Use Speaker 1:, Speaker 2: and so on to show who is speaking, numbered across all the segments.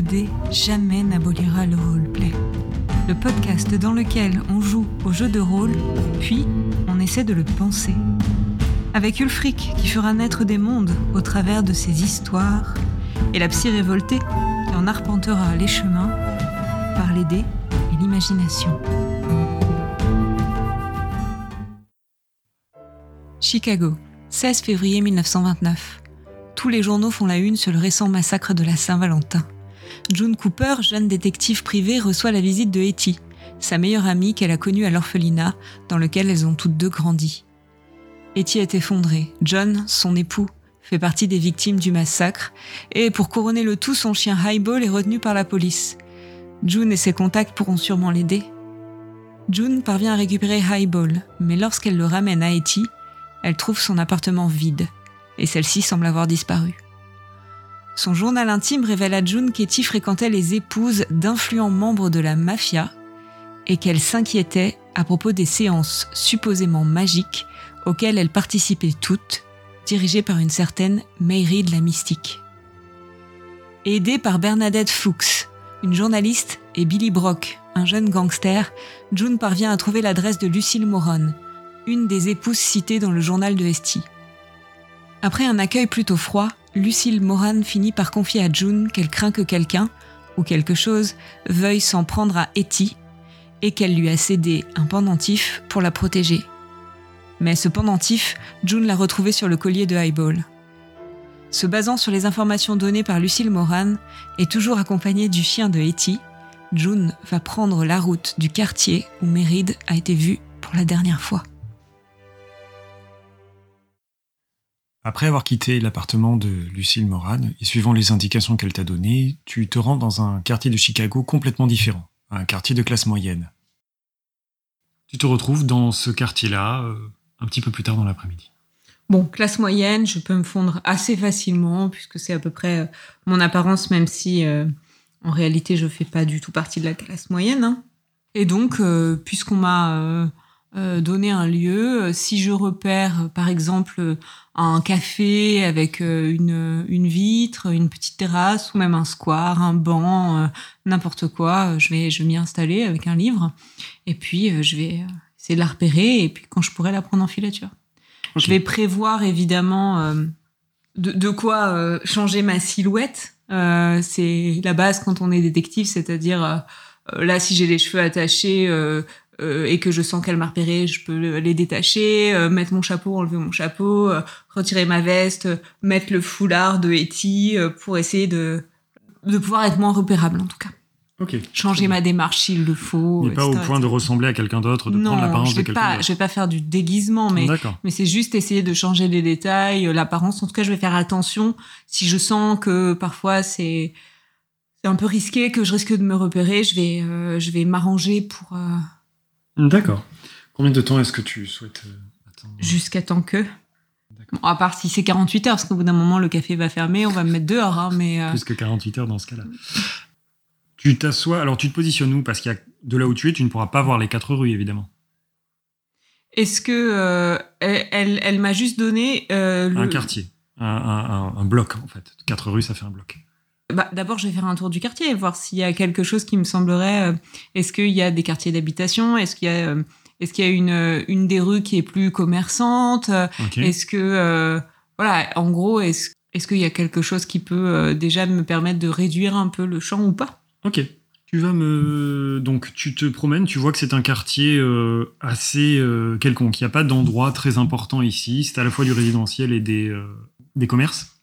Speaker 1: de jamais n'abolira le roleplay. Le podcast dans lequel on joue au jeu de rôle, puis on essaie de le penser. Avec Ulfric qui fera naître des mondes au travers de ses histoires, et la psy révoltée qui en arpentera les chemins par les dés et l'imagination. Chicago, 16 février 1929. Tous les journaux font la une sur le récent massacre de la Saint-Valentin. June Cooper, jeune détective privée, reçoit la visite de Hetty, sa meilleure amie qu'elle a connue à l'orphelinat, dans lequel elles ont toutes deux grandi. Hetty est effondrée. John, son époux, fait partie des victimes du massacre, et pour couronner le tout, son chien Highball est retenu par la police. June et ses contacts pourront sûrement l'aider. June parvient à récupérer Highball, mais lorsqu'elle le ramène à Hetty, elle trouve son appartement vide, et celle-ci semble avoir disparu. Son journal intime révèle à June qu'Etty fréquentait les épouses d'influents membres de la mafia et qu'elle s'inquiétait à propos des séances supposément magiques auxquelles elle participait toutes, dirigées par une certaine Mary de la Mystique. Aidée par Bernadette Fuchs, une journaliste, et Billy Brock, un jeune gangster, June parvient à trouver l'adresse de Lucille Moron, une des épouses citées dans le journal de Esty. Après un accueil plutôt froid, Lucille Moran finit par confier à June qu'elle craint que quelqu'un, ou quelque chose, veuille s'en prendre à Etty, et qu'elle lui a cédé un pendentif pour la protéger. Mais ce pendentif, June l'a retrouvé sur le collier de Highball. Se basant sur les informations données par Lucille Moran, et toujours accompagnée du chien de Etty, June va prendre la route du quartier où Méride a été vue pour la dernière fois.
Speaker 2: Après avoir quitté l'appartement de Lucille Moran, et suivant les indications qu'elle t'a données, tu te rends dans un quartier de Chicago complètement différent, un quartier de classe moyenne. Tu te retrouves dans ce quartier-là euh, un petit peu plus tard dans l'après-midi.
Speaker 1: Bon, classe moyenne, je peux me fondre assez facilement, puisque c'est à peu près euh, mon apparence, même si euh, en réalité je fais pas du tout partie de la classe moyenne. Hein. Et donc, puisqu'on m'a donné un lieu, si je repère par exemple un café avec euh, une, une vitre, une petite terrasse ou même un square, un banc, euh, n'importe quoi. Euh, je vais, je vais m'y installer avec un livre et puis je vais essayer de la repérer et puis quand je pourrai la prendre en filature. Je vais prévoir évidemment de, de, quoi changer ma silhouette. c'est la base quand on est détective, c'est-à-dire là si j'ai les cheveux attachés, euh, et que je sens qu'elle m'a repéré, je peux les détacher, euh, mettre mon chapeau, enlever mon chapeau, euh, retirer ma veste, mettre le foulard de Hetty pour essayer de, de pouvoir être moins repérable en tout cas.
Speaker 2: Ok.
Speaker 1: Changer ma démarche s'il le faut.
Speaker 2: Mais pas au point de ressembler à quelqu'un d'autre, de prendre l'apparence de quelqu'un d'autre.
Speaker 1: Je vais pas faire du déguisement, mais, mais c'est juste essayer de changer les détails, l'apparence. En tout cas, je vais faire attention si je sens que parfois c'est un peu risqué, que je risque de me repérer, je vais, je vais m'arranger pour
Speaker 2: D'accord. Combien de temps est-ce que tu souhaites euh, attendre
Speaker 1: Jusqu'à temps que. à part si c'est 48 heures, parce qu'au bout d'un moment, le café va fermer, on va me mettre dehors. Hein, mais
Speaker 2: euh, Plus que 48 heures dans ce cas-là. Tu t'assois, alors tu te positionnes où? Parce qu'il y a de là où tu es, tu ne pourras pas voir les quatre rues, évidemment.
Speaker 1: Est-ce que euh, elle, elle, m'a juste donné
Speaker 2: un quartier, un, un, un, bloc en fait. Quatre rues, ça fait un bloc.
Speaker 1: Bah, D'abord, je vais faire un tour du quartier, voir s'il y a quelque chose qui me semblerait. Euh, est-ce qu'il y a des quartiers d'habitation Est-ce qu'il y a, euh, est-ce qu'il y a une, euh, une des rues qui est plus commerçante Est-ce que, voilà, en gros, est-ce est-ce qu'il y a quelque chose qui peut déjà me permettre de réduire un peu le champ ou pas?
Speaker 2: Ok. Tu vas me. Donc, tu te promènes, tu vois que c'est un quartier assez quelconque. Il n'y a pas d'endroit très important ici. C'est à la fois du résidentiel et des, des commerces.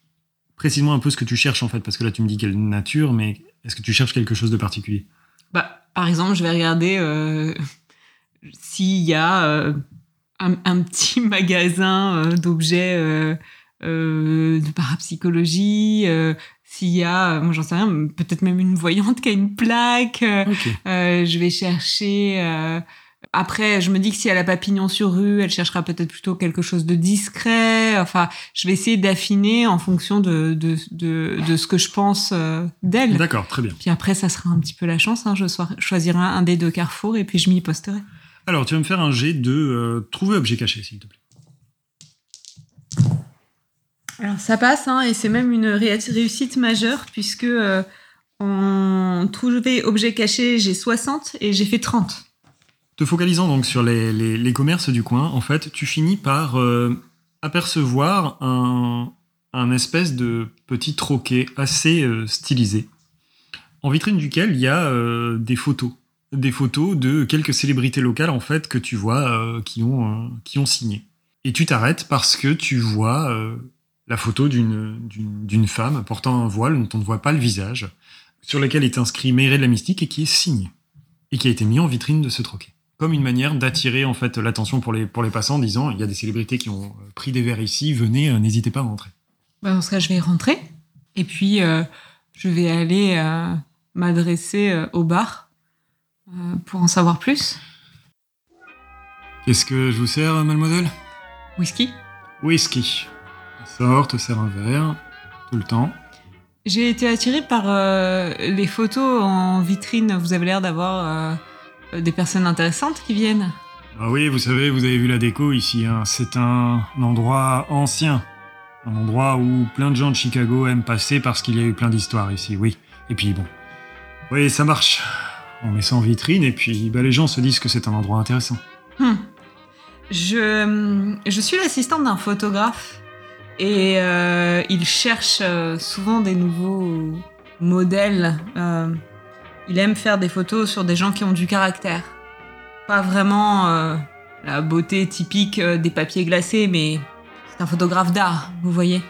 Speaker 2: Précise-moi un peu ce que tu cherches en fait, parce que là tu me dis quelle nature, mais est-ce que tu cherches quelque chose de particulier?
Speaker 1: Bah, Par exemple, je vais regarder euh, s'il y a euh, un, petit magasin euh, d'objets de parapsychologie, s'il y a, moi j'en sais rien, peut-être même une voyante qui a une plaque. je vais chercher après, je me dis que si elle a pas pignon sur rue, elle cherchera peut-être plutôt quelque chose de discret. Enfin, je vais essayer d'affiner en fonction de, de, de, ce que je pense euh, d'elle.
Speaker 2: D'accord, très bien.
Speaker 1: Puis après, ça sera un petit peu la chance. Hein. Je choisirai un des deux carrefours et puis je m'y posterai.
Speaker 2: Alors, tu vas me faire un jet de euh, trouver objet caché, s'il te plaît.
Speaker 1: Alors, ça passe, hein, et c'est même une réussite majeure puisque... Euh, En trouver objet caché, j'ai 60 et j'ai fait 30.
Speaker 2: Te focalisant donc sur les, les- commerces du coin, en fait, tu finis par euh, apercevoir un, un espèce de petit troquet assez euh, stylisé, en vitrine duquel il y a euh, des photos. Des photos de quelques célébrités locales, en fait, que tu vois qui, ont, qui ont signé. Et tu t'arrêtes parce que tu vois la photo d'une femme portant un voile dont on ne voit pas le visage, sur lequel est inscrit Méré de la Mystique et qui est signé. Et qui a été mis en vitrine de ce troquet comme une manière d'attirer en fait l'attention pour les, pour les passants en disant il y a des célébrités qui ont pris des verres ici, venez, euh, n'hésitez pas à rentrer.
Speaker 1: Bah, dans ce cas, je vais rentrer. Et puis, euh, je vais aller euh, m'adresser euh, au bar pour en savoir plus.
Speaker 2: Qu'est-ce que je vous sers, mademoiselle?
Speaker 1: Whisky
Speaker 2: Whisky. Sors, te sers un verre, tout le temps.
Speaker 1: J'ai été attirée par les photos en vitrine. Vous avez l'air d'avoir des personnes intéressantes qui viennent.
Speaker 2: Ah oui, vous savez, vous avez vu la déco ici, hein. c'est un endroit ancien. Un endroit où plein de gens de Chicago aiment passer parce qu'il y a eu plein d'histoires ici, oui. Et puis bon, oui, ça marche. On met ça en vitrine et puis bah, les gens se disent que c'est un endroit intéressant.
Speaker 1: Hmm. Je, je suis l'assistante d'un photographe et euh, il cherche euh, souvent des nouveaux modèles. Euh, il aime faire des photos sur des gens qui ont du caractère. Pas vraiment euh, la beauté typique euh, des papiers glacés, mais c'est un photographe d'art, vous voyez.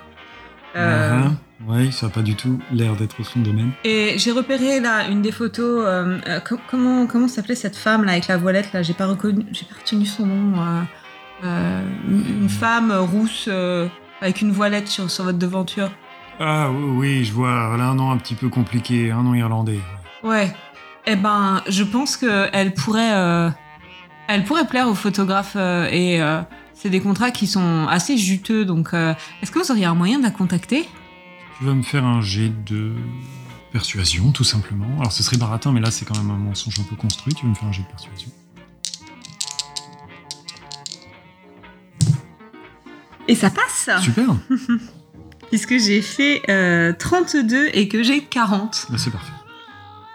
Speaker 1: Euh,
Speaker 2: Ah, Oui, ça n'a pas du tout l'air d'être son domaine.
Speaker 1: Et j'ai repéré là une des photos. euh, co- comment comment s'appelait cette femme là avec la voilette là? J'ai pas reconnu, j'ai pas retenu son nom. une femme rousse avec une voilette sur, sur votre devanture.
Speaker 2: Ah oui, oui, je vois, elle a un nom un petit peu compliqué, un nom irlandais.
Speaker 1: Ouais. Eh ben, je pense que elle pourrait, euh, elle pourrait plaire aux photographes euh, et euh, c'est des contrats qui sont assez juteux. Donc, euh, est-ce que vous auriez un moyen de la contacter?
Speaker 2: Tu vas me faire un jet de persuasion, tout simplement. Alors ce serait baratin, mais là c'est quand même un mensonge un peu construit. Tu vas me faire un jet de persuasion?
Speaker 1: Et ça passe
Speaker 2: Super,
Speaker 1: Puisque j'ai fait euh, 32 et que j'ai 40.
Speaker 2: Bah, c'est parfait.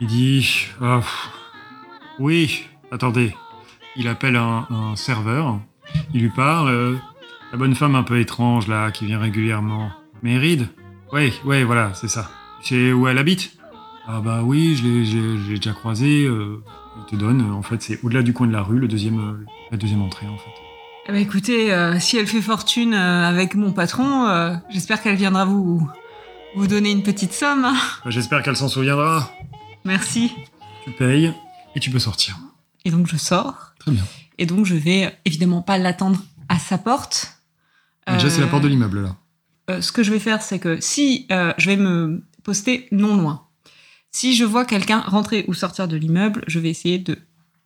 Speaker 2: Il dit Ah, Oui, attendez. Il appelle un, un serveur. Il lui parle. euh, la bonne femme un peu étrange là, qui vient régulièrement. Méride Ouais, ouais, voilà, c'est ça. Tu sais où elle habite? Ah bah oui, je l'ai- j'ai déjà croisé. euh, il te donne, euh, en fait, c'est au-delà du coin de la rue, le deuxième, euh, la deuxième entrée en fait.
Speaker 1: Eh ben, écoutez, euh, si elle fait fortune euh, avec mon patron, euh, j'espère qu'elle viendra vous, vous donner une petite somme. hein.
Speaker 2: Bah, J'espère qu'elle s'en souviendra.
Speaker 1: Merci.
Speaker 2: Tu payes et tu peux sortir.
Speaker 1: Et donc je sors.
Speaker 2: Très bien.
Speaker 1: Et donc je vais évidemment pas l'attendre à sa porte.
Speaker 2: Déjà, c'est la
Speaker 1: Euh,
Speaker 2: porte de l'immeuble là.
Speaker 1: euh, ce que je vais faire, c'est que si euh, je vais me poster non loin, si je vois quelqu'un rentrer ou sortir de l'immeuble, je vais essayer de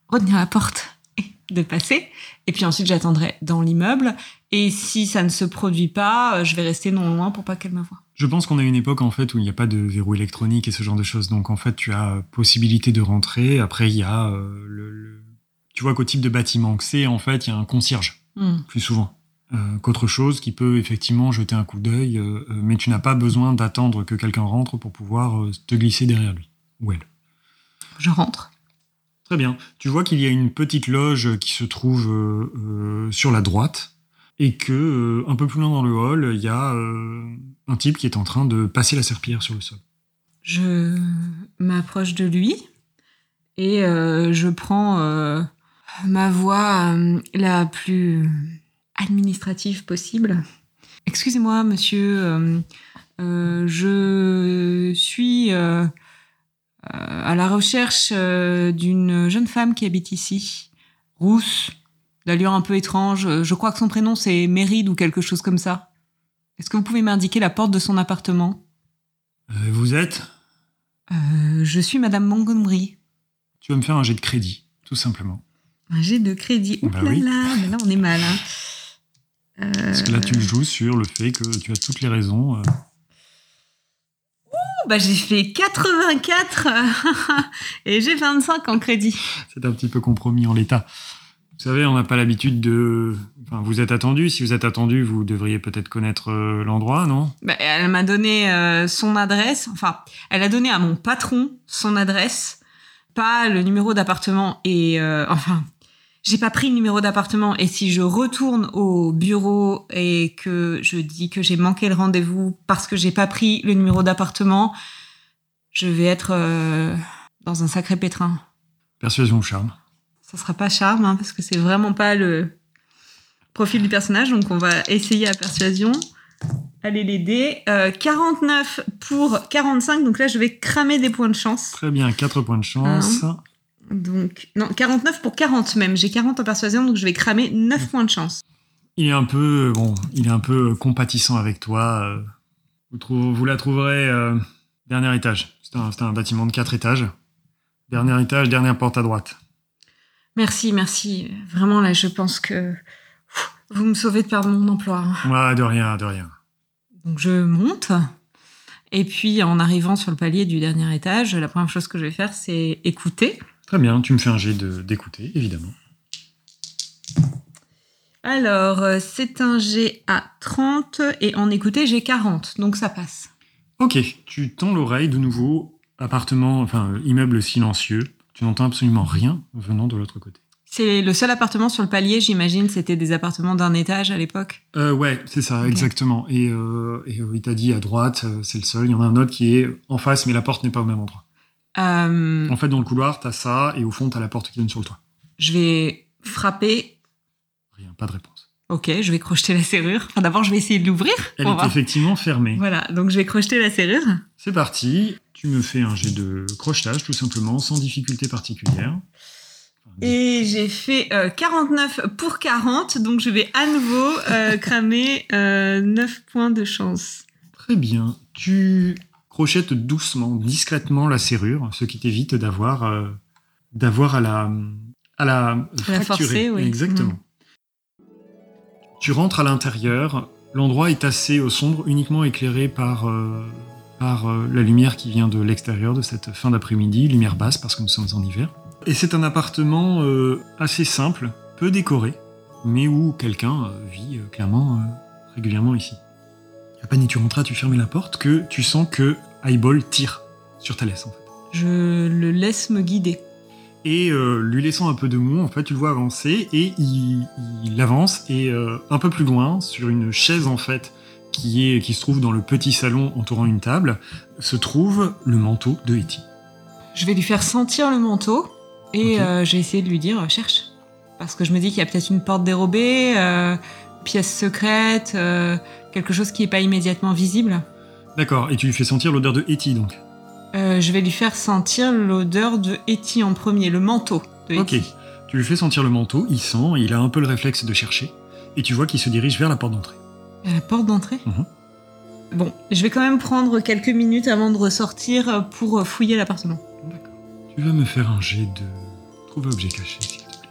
Speaker 1: retenir la porte et de passer. Et puis ensuite, j'attendrai dans l'immeuble. Et si ça ne se produit pas, je vais rester non loin pour pas qu'elle me voie.
Speaker 2: Je pense qu'on a une époque en fait où il n'y a pas de verrou électronique et ce genre de choses. Donc en fait, tu as possibilité de rentrer. Après, il y a euh, le, le- Tu vois qu'au type de bâtiment que c'est, en fait, il y a un concierge
Speaker 1: Hmm.
Speaker 2: plus souvent euh, qu'autre chose qui peut effectivement jeter un coup d'œil. euh, mais tu n'as pas besoin d'attendre que quelqu'un rentre pour pouvoir te glisser derrière lui ou elle.
Speaker 1: Je rentre.
Speaker 2: Très bien. Tu vois qu'il y a une petite loge qui se trouve sur la droite et que euh, un peu plus loin dans le hall, il y a euh, un type qui est en train de passer la serpillière sur le sol.
Speaker 1: Je m'approche de lui et euh, je prends ma voix la plus administrative possible. Excusez-moi, monsieur, je suis à la recherche d'une jeune femme qui habite ici, rousse, d'allure un peu étrange. Je crois que son prénom c'est Méride ou quelque chose comme ça. Est-ce que vous pouvez m'indiquer la porte de son appartement?
Speaker 2: Euh, vous êtes?
Speaker 1: Euh, Je suis Madame Montgomery.
Speaker 2: Tu vas me faire un jet de crédit, tout simplement.
Speaker 1: Un jet de crédit. Ouh
Speaker 2: Bah
Speaker 1: là
Speaker 2: oui.
Speaker 1: là, mais là on est mal. Hein.
Speaker 2: Parce que là, tu
Speaker 1: Euh,
Speaker 2: joues sur le fait que tu as toutes les raisons. euh.
Speaker 1: bah, j'ai fait 84 et j'ai 25 en crédit.
Speaker 2: C'est un petit peu compromis en l'état. Vous savez, on n'a pas l'habitude de. Enfin, vous êtes attendu. Si vous êtes attendu, vous devriez peut-être connaître euh, l'endroit, non?
Speaker 1: Bah, elle m'a donné euh, son adresse. Enfin, elle a donné à mon patron son adresse, pas le numéro d'appartement. Et euh, enfin, j'ai pas pris le numéro d'appartement. Et si je retourne au bureau et que je dis que j'ai manqué le rendez-vous parce que j'ai pas pris le numéro d'appartement, je vais être dans un sacré pétrin.
Speaker 2: Persuasion ou charme
Speaker 1: Ça sera pas charme, hein, parce que c'est vraiment pas le profil du personnage. Donc on va essayer à persuasion. Allez dés. Euh, 49 pour 45. Donc là, je vais cramer des points de chance.
Speaker 2: Très bien, 4 points de chance.
Speaker 1: Donc, non, 49 pour 40 même. J'ai 40 en persuasion, donc je vais cramer 9 points de chance.
Speaker 2: Il est un peu, bon, il est un peu compatissant avec toi. euh, Vous, la trouverez euh, dernier étage. C'est un, c'est un bâtiment de 4 étages. Dernier étage, dernière porte à droite.
Speaker 1: Merci, merci. Vraiment, là, je pense que pff, vous me sauvez de perdre mon emploi.
Speaker 2: Ouais, de rien, de rien.
Speaker 1: Donc, je monte. Et puis, en arrivant sur le palier du dernier étage, la première chose que je vais faire, c'est écouter.
Speaker 2: Très bien, tu me fais un jet de- d'écouter, évidemment.
Speaker 1: Alors, euh, c'est un G à 30 et en écouter, j'ai 40. Donc, ça passe.
Speaker 2: Ok, tu tends l'oreille de nouveau, appartement, enfin euh, immeuble silencieux. Tu n'entends absolument rien venant de l'autre côté.
Speaker 1: C'est le seul appartement sur le palier, j'imagine. C'était des appartements d'un étage à l'époque.
Speaker 2: Euh, ouais, c'est ça, exactement. Et, euh, et, euh, il t'a dit à droite, euh, c'est le seul. Il y en a un autre qui est en face, mais la porte n'est pas au même endroit.
Speaker 1: Euh,
Speaker 2: En fait, dans le couloir, t'as ça, et au fond, t'as la porte qui donne sur le toit.
Speaker 1: je vais frapper.
Speaker 2: Rien, pas de réponse.
Speaker 1: Ok, je vais crocheter la serrure. Enfin, d'abord, je vais essayer de l'ouvrir.
Speaker 2: Elle est effectivement fermée.
Speaker 1: Voilà, donc je vais crocheter la serrure.
Speaker 2: C'est parti. Tu me fais un jet de crochetage, tout simplement, sans difficulté particulière.
Speaker 1: Et j'ai fait euh, 49 pour 40, donc je vais à nouveau euh, cramer euh, 9 points de chance.
Speaker 2: Très bien. Tu crochettes doucement, discrètement la serrure, ce qui t'évite d'avoir euh, d'avoir à la à la fracturer.
Speaker 1: forcer, oui.
Speaker 2: Exactement. Tu rentres à l'intérieur. L'endroit est assez euh, sombre, uniquement éclairé par euh, par euh, la lumière qui vient de l'extérieur de cette fin d'après-midi, lumière basse parce que nous sommes en hiver. Et c'est un appartement euh, assez simple, peu décoré, mais où quelqu'un euh, vit clairement régulièrement ici. À peine tu rentras, tu fermes la porte, que tu sens que Highball tire sur ta laisse, en fait.
Speaker 1: Je le laisse me guider.
Speaker 2: Et euh, lui laissant un peu de mou, en fait, tu le vois avancer, et il, il avance, et euh, un peu plus loin, sur une chaise, en fait, qui, est, qui se trouve dans le petit salon entourant une table, se trouve le manteau de Hetty.
Speaker 1: Je vais lui faire sentir le manteau et euh, je vais essayer de lui dire euh, cherche. Parce que je me dis qu'il y a peut-être une porte dérobée, euh, pièce secrète, euh, quelque chose qui n'est pas immédiatement visible.
Speaker 2: D'accord, et tu lui fais sentir l'odeur de Hetty, donc.
Speaker 1: Je vais lui faire sentir l'odeur de Hetty en premier, le manteau de
Speaker 2: Ok. Tu lui fais sentir le manteau, il sent, il a un peu le réflexe de chercher, et tu vois qu'il se dirige vers la porte d'entrée.
Speaker 1: À la porte d'entrée
Speaker 2: Mhm.
Speaker 1: Bon, je vais quand même prendre quelques minutes avant de ressortir pour fouiller l'appartement.
Speaker 2: D'accord. Tu vas me faire un jet de trouver objet caché, s'il te plaît.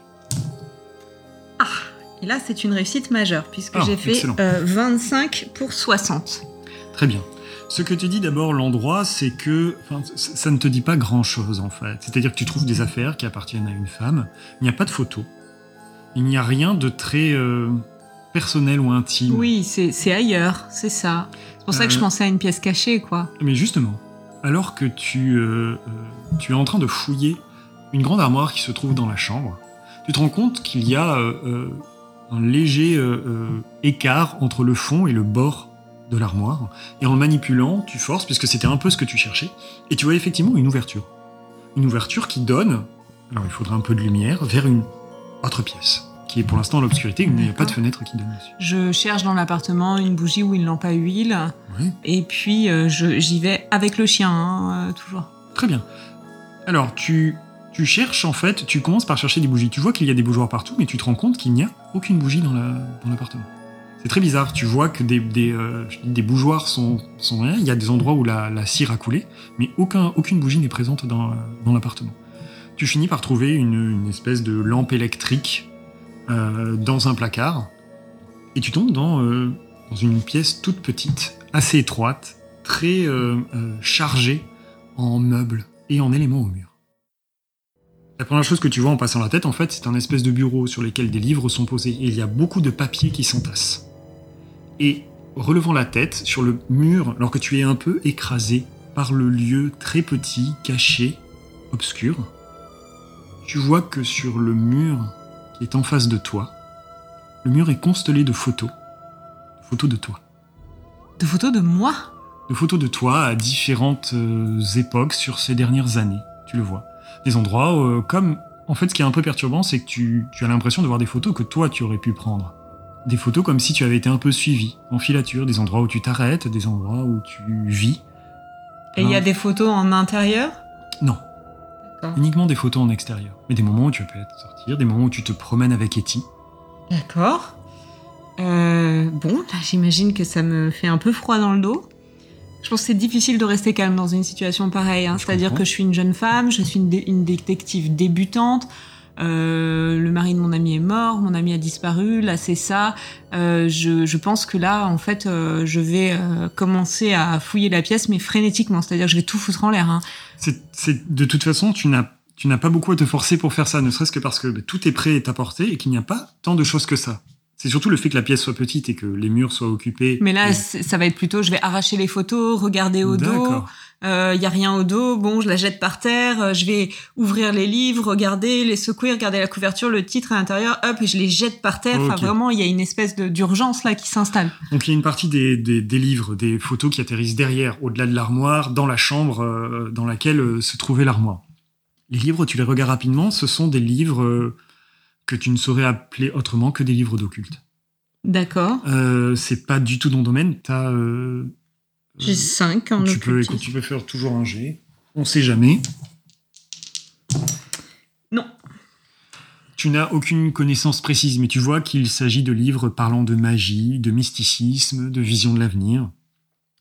Speaker 1: Et là, c'est une réussite majeure, puisque
Speaker 2: Ah,
Speaker 1: j'ai fait euh, 25 pour 60.
Speaker 2: Très bien. Ce que te dit d'abord l'endroit, c'est que ça ne te dit pas grand-chose en fait. C'est-à-dire que tu trouves des affaires qui appartiennent à une femme. Il n'y a pas de photo. Il n'y a rien de très euh, personnel ou intime.
Speaker 1: Oui, c'est ailleurs, c'est ça. C'est pour ça que je
Speaker 2: Euh.
Speaker 1: pensais à une pièce cachée, quoi.
Speaker 2: Mais justement, alors que tu, euh, euh, tu es en train de fouiller une grande armoire qui se trouve dans la chambre, tu te rends compte qu'il y a un léger euh, écart entre le fond et le bord de l'armoire. Et en le manipulant, tu forces, puisque c'était un peu ce que tu cherchais, et tu vois effectivement une ouverture. Une ouverture qui donne, alors il faudra un peu de lumière, vers une autre pièce, qui est pour l'instant l'obscurité, il n'y a pas de fenêtre qui donne dessus.
Speaker 1: Je cherche dans l'appartement une bougie ou une lampe à huile,
Speaker 2: Oui.
Speaker 1: et puis euh, j'y vais avec le chien, hein, euh, toujours.
Speaker 2: Très bien. Alors, tu, tu cherches, en fait, tu commences par chercher des bougies. Tu vois qu'il y a des bougeoirs partout, mais tu te rends compte qu'il n'y a aucune bougie dans la- dans l'appartement. C'est très bizarre. Tu vois que des, des, euh, des bougeoirs sont, sont rien. Il y a des endroits où la, la cire a coulé, mais aucun, aucune bougie n'est présente dans, euh, dans l'appartement. Tu finis par trouver une, une espèce de lampe électrique euh, dans un placard, et tu tombes dans, euh, dans une pièce toute petite, assez étroite, très euh, chargée en meubles et en éléments au mur. La première chose que tu vois en passant la tête, en fait, c'est un espèce de bureau sur lequel des livres sont posés et il y a beaucoup de papiers qui s'entassent. Et relevant la tête sur le mur, alors que tu es un peu écrasé par le lieu très petit, caché, obscur, tu vois que sur le mur qui est en face de toi, le mur est constellé de photos. Photos de toi.
Speaker 1: De photos de moi?
Speaker 2: De photos de toi à différentes euh, époques sur ces dernières années. Tu le vois. Des endroits euh, comme... En fait, ce qui est un peu perturbant, c'est que tu, tu as l'impression de voir des photos que toi, tu aurais pu prendre. Des photos comme si tu avais été un peu suivi, en filature, des endroits où tu t'arrêtes, des endroits où tu vis.
Speaker 1: Et il y a des photos en intérieur?
Speaker 2: Non. Uniquement des photos en extérieur. Mais des moments où tu peux sortir, des moments où tu te promènes avec Etty.
Speaker 1: D'accord. Euh, bon, là, j'imagine que ça me fait un peu froid dans le dos. Je pense que c'est difficile de rester calme dans une situation pareille. hein. C'est-à-dire que je suis une jeune femme, je suis une, dé- une détective débutante. Euh, le mari de mon ami est mort, mon ami a disparu. Là, c'est ça. Euh, je, je pense que là, en fait, euh, je vais euh, commencer à fouiller la pièce, mais frénétiquement. C'est-à-dire je vais tout foutre en l'air. hein.
Speaker 2: C'est, de toute façon, tu n'as, tu n'as pas beaucoup à te forcer pour faire ça, ne serait-ce que parce que bah, tout est prêt et à portée et qu'il n'y a pas tant de choses que ça. C'est surtout le fait que la pièce soit petite et que les murs soient occupés.
Speaker 1: Mais là,
Speaker 2: Et-
Speaker 1: ça va être plutôt, je vais arracher les photos, regarder au dos. Il y a rien au dos, bon, je la jette par terre, euh, je vais ouvrir les livres, regarder, les secouer, regarder la couverture, le titre à l'intérieur, hop, et je les jette par terre. Enfin, vraiment, il y a une espèce de- d'urgence là qui s'installe.
Speaker 2: Donc il y a une partie des, des- des livres, des photos qui atterrissent derrière, au-delà de l'armoire, dans la chambre euh, dans laquelle euh, se trouvait l'armoire. Les livres, tu les regardes rapidement, ce sont des livres euh, que tu ne saurais appeler autrement que des livres d'occulte.
Speaker 1: D'accord.
Speaker 2: Euh, c'est pas du tout ton domaine. T'as, euh,
Speaker 1: J'ai 5 en
Speaker 2: tu peux, écoute, tu peux faire toujours un G. On sait jamais.
Speaker 1: Non.
Speaker 2: Tu n'as aucune connaissance précise, mais tu vois qu'il s'agit de livres parlant de magie, de mysticisme, de vision de l'avenir.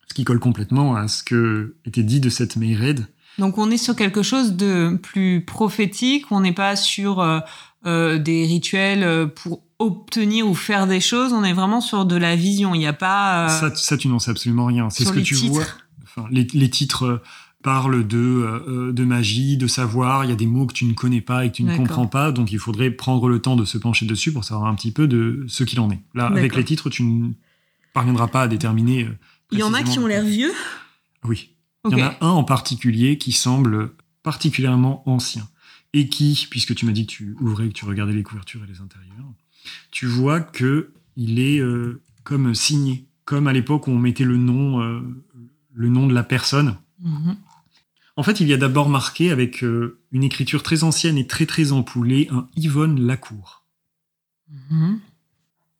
Speaker 2: Ce qui colle complètement à ce que était dit de cette Mayred.
Speaker 1: Donc on est sur quelque chose de plus prophétique, on n'est pas sur euh, euh, des rituels euh, pour obtenir ou faire des choses, on est vraiment sur de la vision. Il n'y a pas... euh,
Speaker 2: Ça, ça, tu n'en sais absolument rien. C'est ce que tu
Speaker 1: titres.
Speaker 2: vois. Enfin, les, les titres euh, parlent de, euh, de magie, de savoir. Il y a des mots que tu ne connais pas et que tu ne comprends pas. Donc, il faudrait prendre le temps de se pencher dessus pour savoir un petit peu de ce qu'il en est. Là, avec les titres, tu ne parviendras pas à déterminer. euh,
Speaker 1: Il y en a qui ont l'air vieux.
Speaker 2: Oui. Il y en a un en particulier qui semble particulièrement ancien. Et qui, puisque tu m'as dit que tu ouvrais, que tu regardais les couvertures et les intérieurs, tu vois que il est euh, comme signé, comme à l'époque où on mettait le nom, euh, le nom de la personne.
Speaker 1: Mhm.
Speaker 2: En fait, il y a d'abord marqué avec euh, une écriture très ancienne et très très empoulée un Yvonne Lacour.
Speaker 1: Mhm.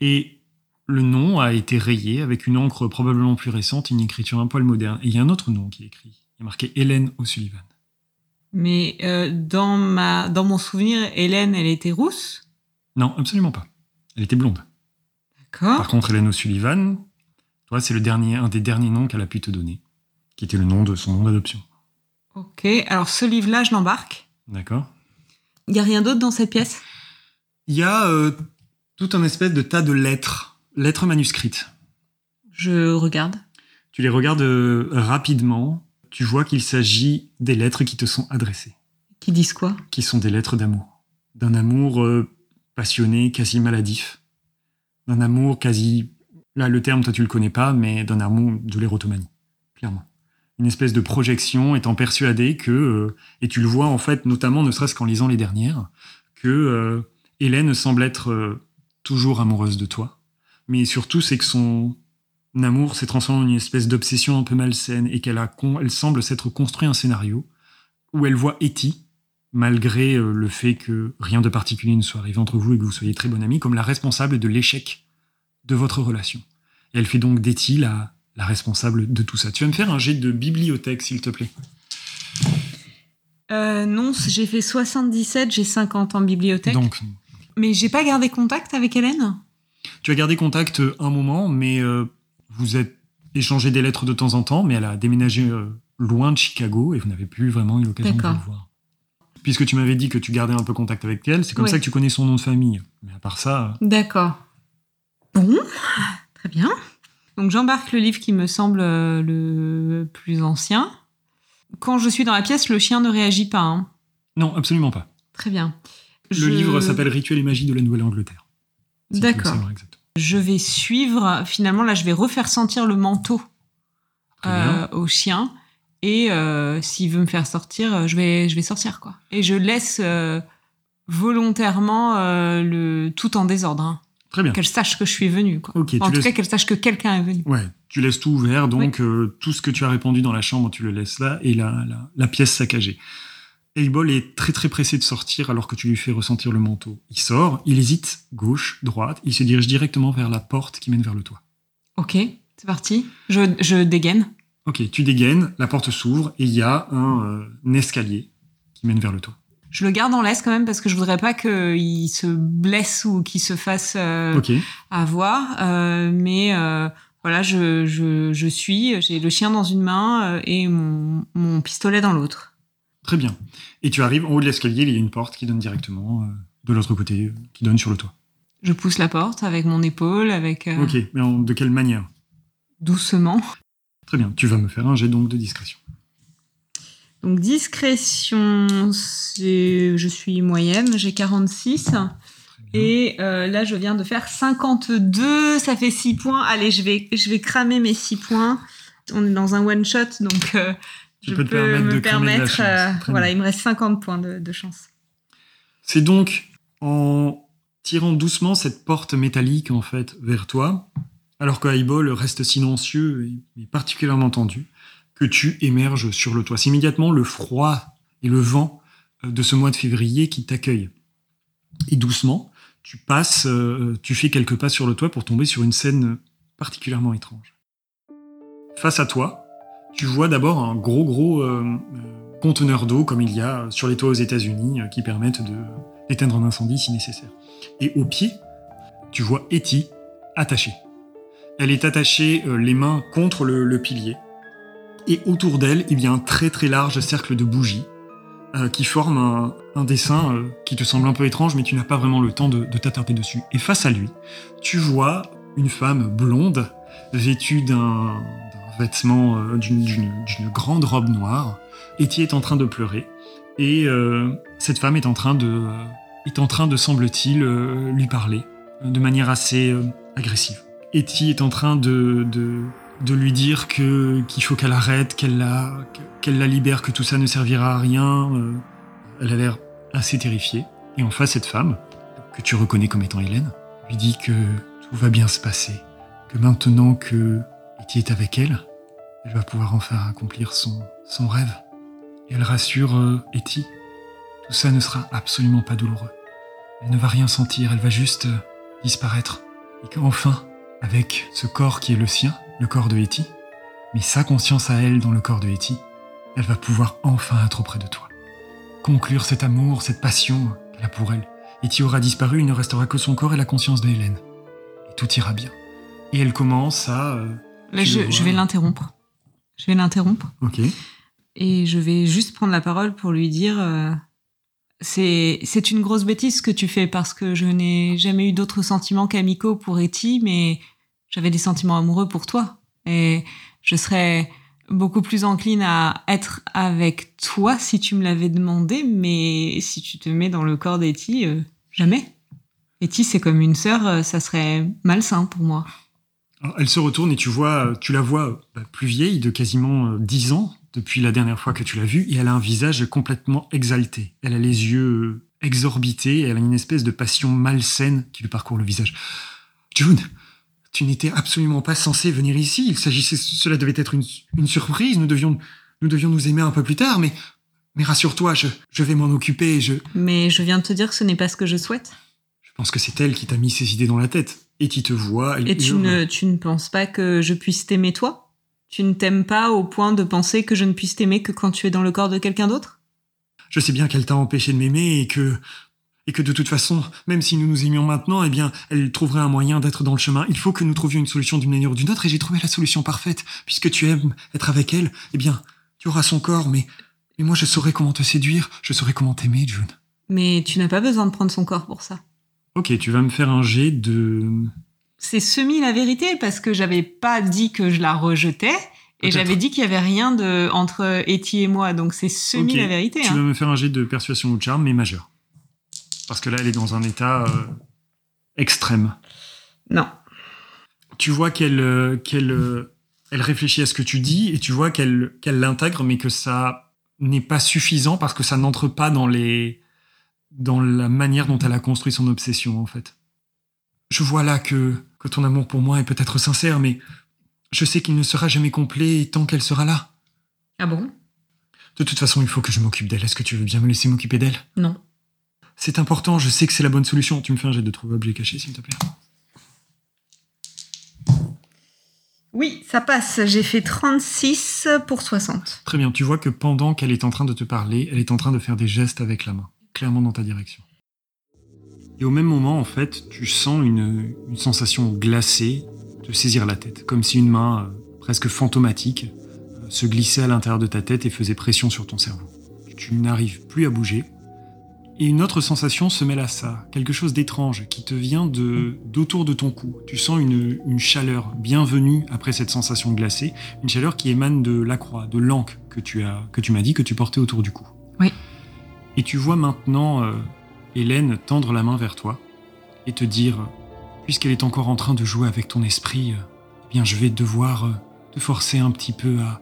Speaker 2: Et le nom a été rayé avec une encre probablement plus récente, une écriture un poil moderne. Et il y a un autre nom qui est écrit. Il y a marqué Hélène O'Sullivan.
Speaker 1: Mais euh, dans, ma, dans mon souvenir, Hélène, elle était rousse?
Speaker 2: Non, absolument pas. Elle était blonde.
Speaker 1: D'accord.
Speaker 2: Par contre, Hélène O'Sullivan, toi, c'est le dernier, un des derniers noms qu'elle a pu te donner, qui était le nom de son nom d'adoption.
Speaker 1: Ok, alors ce livre-là, je l'embarque.
Speaker 2: D'accord
Speaker 1: Il n'y a rien d'autre dans cette pièce?
Speaker 2: Il y a euh, tout un espèce de tas de lettres, lettres manuscrites.
Speaker 1: Je regarde.
Speaker 2: Tu les regardes euh, rapidement, tu vois qu'il s'agit des lettres qui te sont adressées,
Speaker 1: Qui disent quoi?
Speaker 2: Qui sont des lettres d'amour. D'un amour euh, passionné, quasi maladif. D'un amour quasi... Là, le terme, toi, tu le connais pas, mais d'un amour de l'érotomanie, clairement. Une espèce de projection étant persuadé que, euh, et tu le vois en fait, notamment ne serait-ce qu'en lisant les dernières, que euh, Hélène semble être toujours amoureuse de toi. Mais surtout, c'est que son amour s'est transformé en une espèce d'obsession un peu malsaine et qu'elle a elle semble s'être construit un scénario où elle voit Etty, malgré euh, le fait que rien de particulier ne soit arrivé entre vous et que vous soyez très bon amis, comme la responsable de l'échec de votre relation. Et elle fait donc d'Etty la, la responsable de tout ça. Tu vas me faire un jet de bibliothèque, s'il te plaît.
Speaker 1: euh, Non, j'ai fait 77, j'ai 50 en bibliothèque.
Speaker 2: Donc,
Speaker 1: Mais j'ai pas gardé contact avec Hélène?
Speaker 2: Tu as gardé contact euh, un moment, mais euh, vous êtes échangé des lettres de temps en temps, mais elle a déménagé euh, loin de Chicago et vous n'avez plus vraiment eu l'occasion de vous voir. Puisque tu m'avais dit que tu gardais un peu contact avec elle, c'est comme ça que tu connais son nom de famille. Mais à part ça, euh,
Speaker 1: D'accord. Bon, très bien. Donc j'embarque le livre qui me semble euh, le plus ancien. Quand je suis dans la pièce, le chien ne réagit pas. hein.
Speaker 2: non, absolument pas.
Speaker 1: Très bien.
Speaker 2: Le
Speaker 1: Je-
Speaker 2: livre s'appelle Rituel et magie de la Nouvelle-Angleterre.
Speaker 1: D'accord. Je vais suivre. Finalement, là, je vais refaire sentir le manteau euh, au chien. Et euh, s'il veut me faire sortir, euh, je vais, je vais sortir, quoi. Et je laisse euh, volontairement le tout en désordre. hein.
Speaker 2: Très bien.
Speaker 1: Qu'elle sache que je suis venue, quoi. En tout
Speaker 2: laisses-
Speaker 1: cas, qu'elle sache que quelqu'un est venu.
Speaker 2: Ouais, tu laisses tout ouvert, donc tout ce que tu as répandu dans la chambre, tu le laisses là, et la, la, la pièce saccagée. Eibol est très très pressé de sortir alors que tu lui fais ressentir le manteau. Il sort, il hésite, gauche, droite, il se dirige directement vers la porte qui mène vers le toit.
Speaker 1: Ok, c'est parti. Je, je dégaine.
Speaker 2: Ok, tu dégaines, la porte s'ouvre, et il y a un, euh, un escalier qui mène vers le toit.
Speaker 1: Je le garde en laisse quand même parce que je voudrais pas qu'il se blesse ou qu'il se fasse euh, avoir. Euh, mais voilà, je, je, je suis. J'ai le chien dans une main et mon, mon pistolet dans l'autre.
Speaker 2: Très bien. Et tu arrives en haut de l'escalier, il y a une porte qui donne directement euh, de l'autre côté, euh, qui donne sur le toit.
Speaker 1: Je pousse la porte avec mon épaule, avec euh,
Speaker 2: Ok, mais en- de quelle manière?
Speaker 1: Doucement.
Speaker 2: Très bien, tu vas me faire un jet donc de discrétion.
Speaker 1: Donc discrétion, je suis moyenne, j'ai 46.
Speaker 2: Très bien.
Speaker 1: Et euh, là, je viens de faire 52, ça fait 6 points. Allez, je vais, je vais cramer mes 6 points. On est dans un one-shot, donc euh,
Speaker 2: Tu
Speaker 1: je
Speaker 2: peux te permettre
Speaker 1: me
Speaker 2: de cramer de la
Speaker 1: permettre...
Speaker 2: chance.
Speaker 1: euh, voilà,
Speaker 2: bien.
Speaker 1: il me reste 50 points de, de chance.
Speaker 2: C'est donc en tirant doucement cette porte métallique en fait vers toi, alors que Highball reste silencieux et, et particulièrement tendu, que tu émerges sur le toit. C'est immédiatement le froid et le vent euh, de ce mois de février qui t'accueillent. Et doucement, tu passes, euh, tu fais quelques pas sur le toit pour tomber sur une scène particulièrement étrange. Face à toi, tu vois d'abord un gros gros euh, euh, conteneur d'eau comme il y a sur les toits aux États-Unis euh, qui permettent d'éteindre un incendie si nécessaire. Et au pied, tu vois Etty attachée. Elle est attachée les mains contre le, pilier. Et autour d'elle, il y a un très très large cercle de bougies qui forme un, dessin qui te semble un peu étrange, mais tu n'as pas vraiment le temps de t'attarder dessus. Et face à lui, tu vois une femme blonde vêtue d'un d'un vêtement, euh, d'une- grande robe noire. Etty est en train de pleurer. Et euh, cette femme est en train de, euh, est en train de semble-t-il, lui parler de manière assez agressive. Etty est en train de, de, de lui dire que qu'il faut qu'elle arrête, qu'elle la, qu'elle la libère, que tout ça ne servira à rien. elle a l'air assez terrifiée. Et enfin, cette femme, que tu reconnais comme étant Hélène, lui dit que tout va bien se passer, que maintenant que Etty est avec elle, elle va pouvoir enfin accomplir son, son rêve. Et elle rassure euh, Etty. Tout ça ne sera absolument pas douloureux. Elle ne va rien sentir, elle va juste euh, disparaître. Et qu'enfin, avec ce corps qui est le sien, le corps de Etty, mais sa conscience à elle dans le corps de Etty, elle va pouvoir enfin être auprès de toi. Conclure cet amour, cette passion qu'elle a pour elle. Etty aura disparu, il ne restera que son corps et la conscience de Hélène. Et tout ira bien. Et elle commence à... euh,
Speaker 1: je, je vais l'interrompre. Je vais l'interrompre.
Speaker 2: ok.
Speaker 1: Et je vais juste prendre la parole pour lui dire euh, c'est c'est une grosse bêtise ce que tu fais parce que je n'ai jamais eu d'autres sentiments qu'amicaux pour Etty, mais j'avais des sentiments amoureux pour toi. Et je serais beaucoup plus encline à être avec toi si tu me l'avais demandé, mais si tu te mets dans le corps d'Etty, euh, jamais. Etty, c'est comme une sœur, euh, ça serait malsain pour moi.
Speaker 2: Elle se retourne et tu vois, euh, tu la vois euh, bah, plus vieille, de quasiment euh, 10 ans depuis la dernière fois que tu l'as vue, et elle a un visage complètement exalté. Elle a les yeux euh, exorbités, et elle a une espèce de passion malsaine qui lui parcourt le visage. June, tu n'étais absolument pas censé venir ici. Il s'agissait, cela devait être une, une surprise. Nous devions, nous devions nous aimer un peu plus tard, mais, mais rassure-toi, je, je vais m'en occuper. Je,
Speaker 1: Mais je viens de te dire que ce n'est pas ce que je souhaite.
Speaker 2: je pense que c'est elle qui t'a mis ces idées dans la tête. Et qui te voit.
Speaker 1: Et tu ne, tu ne penses pas que je puisse t'aimer toi? Tu ne t'aimes pas au point de penser que je ne puisse t'aimer que quand tu es dans le corps de quelqu'un d'autre?
Speaker 2: Je sais bien qu'elle t'a empêché de m'aimer et que et que de toute façon, même si nous nous aimions maintenant, eh bien, elle trouverait un moyen d'être dans le chemin. Il faut que nous trouvions une solution d'une manière ou d'une autre, et j'ai trouvé la solution parfaite. Puisque tu aimes être avec elle, eh bien, tu auras son corps, mais, mais moi je saurai comment te séduire, je saurai comment t'aimer, June.
Speaker 1: Mais tu n'as pas besoin de prendre son corps pour ça.
Speaker 2: Ok, tu vas me faire un jet de...
Speaker 1: C'est semi la vérité parce que j'avais pas dit que je la rejetais et j'avais dit qu'il y avait rien de entre Etty et moi donc c'est semi la vérité.
Speaker 2: Tu
Speaker 1: hein.
Speaker 2: vas me faire un jet de persuasion ou de charme, mais majeur. Parce que là, elle est dans un état euh, extrême.
Speaker 1: Non.
Speaker 2: Tu vois qu'elle euh, qu'elle euh, elle réfléchit à ce que tu dis et tu vois qu'elle qu'elle l'intègre, mais que ça n'est pas suffisant parce que ça n'entre pas dans les dans la manière dont elle a construit son obsession en fait. Je vois là que que ton amour pour moi est peut-être sincère, mais je sais qu'il ne sera jamais complet tant qu'elle sera là.
Speaker 1: Ah bon?
Speaker 2: De toute façon, il faut que je m'occupe d'elle. Est-ce que tu veux bien me laisser m'occuper d'elle?
Speaker 1: Non.
Speaker 2: C'est important, je sais que c'est la bonne solution. Tu me fais un jet de trouver objet caché, s'il te plaît.
Speaker 1: Oui, ça passe. J'ai fait 36 pour 60.
Speaker 2: Très bien, tu vois que pendant qu'elle est en train de te parler, elle est en train de faire des gestes avec la main, clairement dans ta direction. Et au même moment, en fait, tu sens une, sensation glacée te saisir la tête, comme si une main euh, presque fantomatique euh, se glissait à l'intérieur de ta tête et faisait pression sur ton cerveau. Tu n'arrives plus à bouger. Et une autre sensation se mêle à ça, quelque chose d'étrange qui te vient de d'autour de ton cou. Tu sens une, une chaleur bienvenue après cette sensation glacée, une chaleur qui émane de la croix, de l'anque que tu as que tu m'as dit que tu portais autour du cou.
Speaker 1: Oui.
Speaker 2: Et tu vois maintenant euh, Hélène tendre la main vers toi et te dire puisqu'elle est encore en train de jouer avec ton esprit, euh, eh bien je vais devoir euh, te forcer un petit peu à,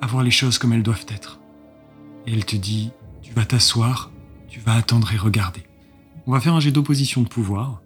Speaker 2: à voir les choses comme elles doivent être. Et elle te dit, tu vas t'asseoir, tu vas attendre et regarder. On va faire un jet d'opposition de pouvoir,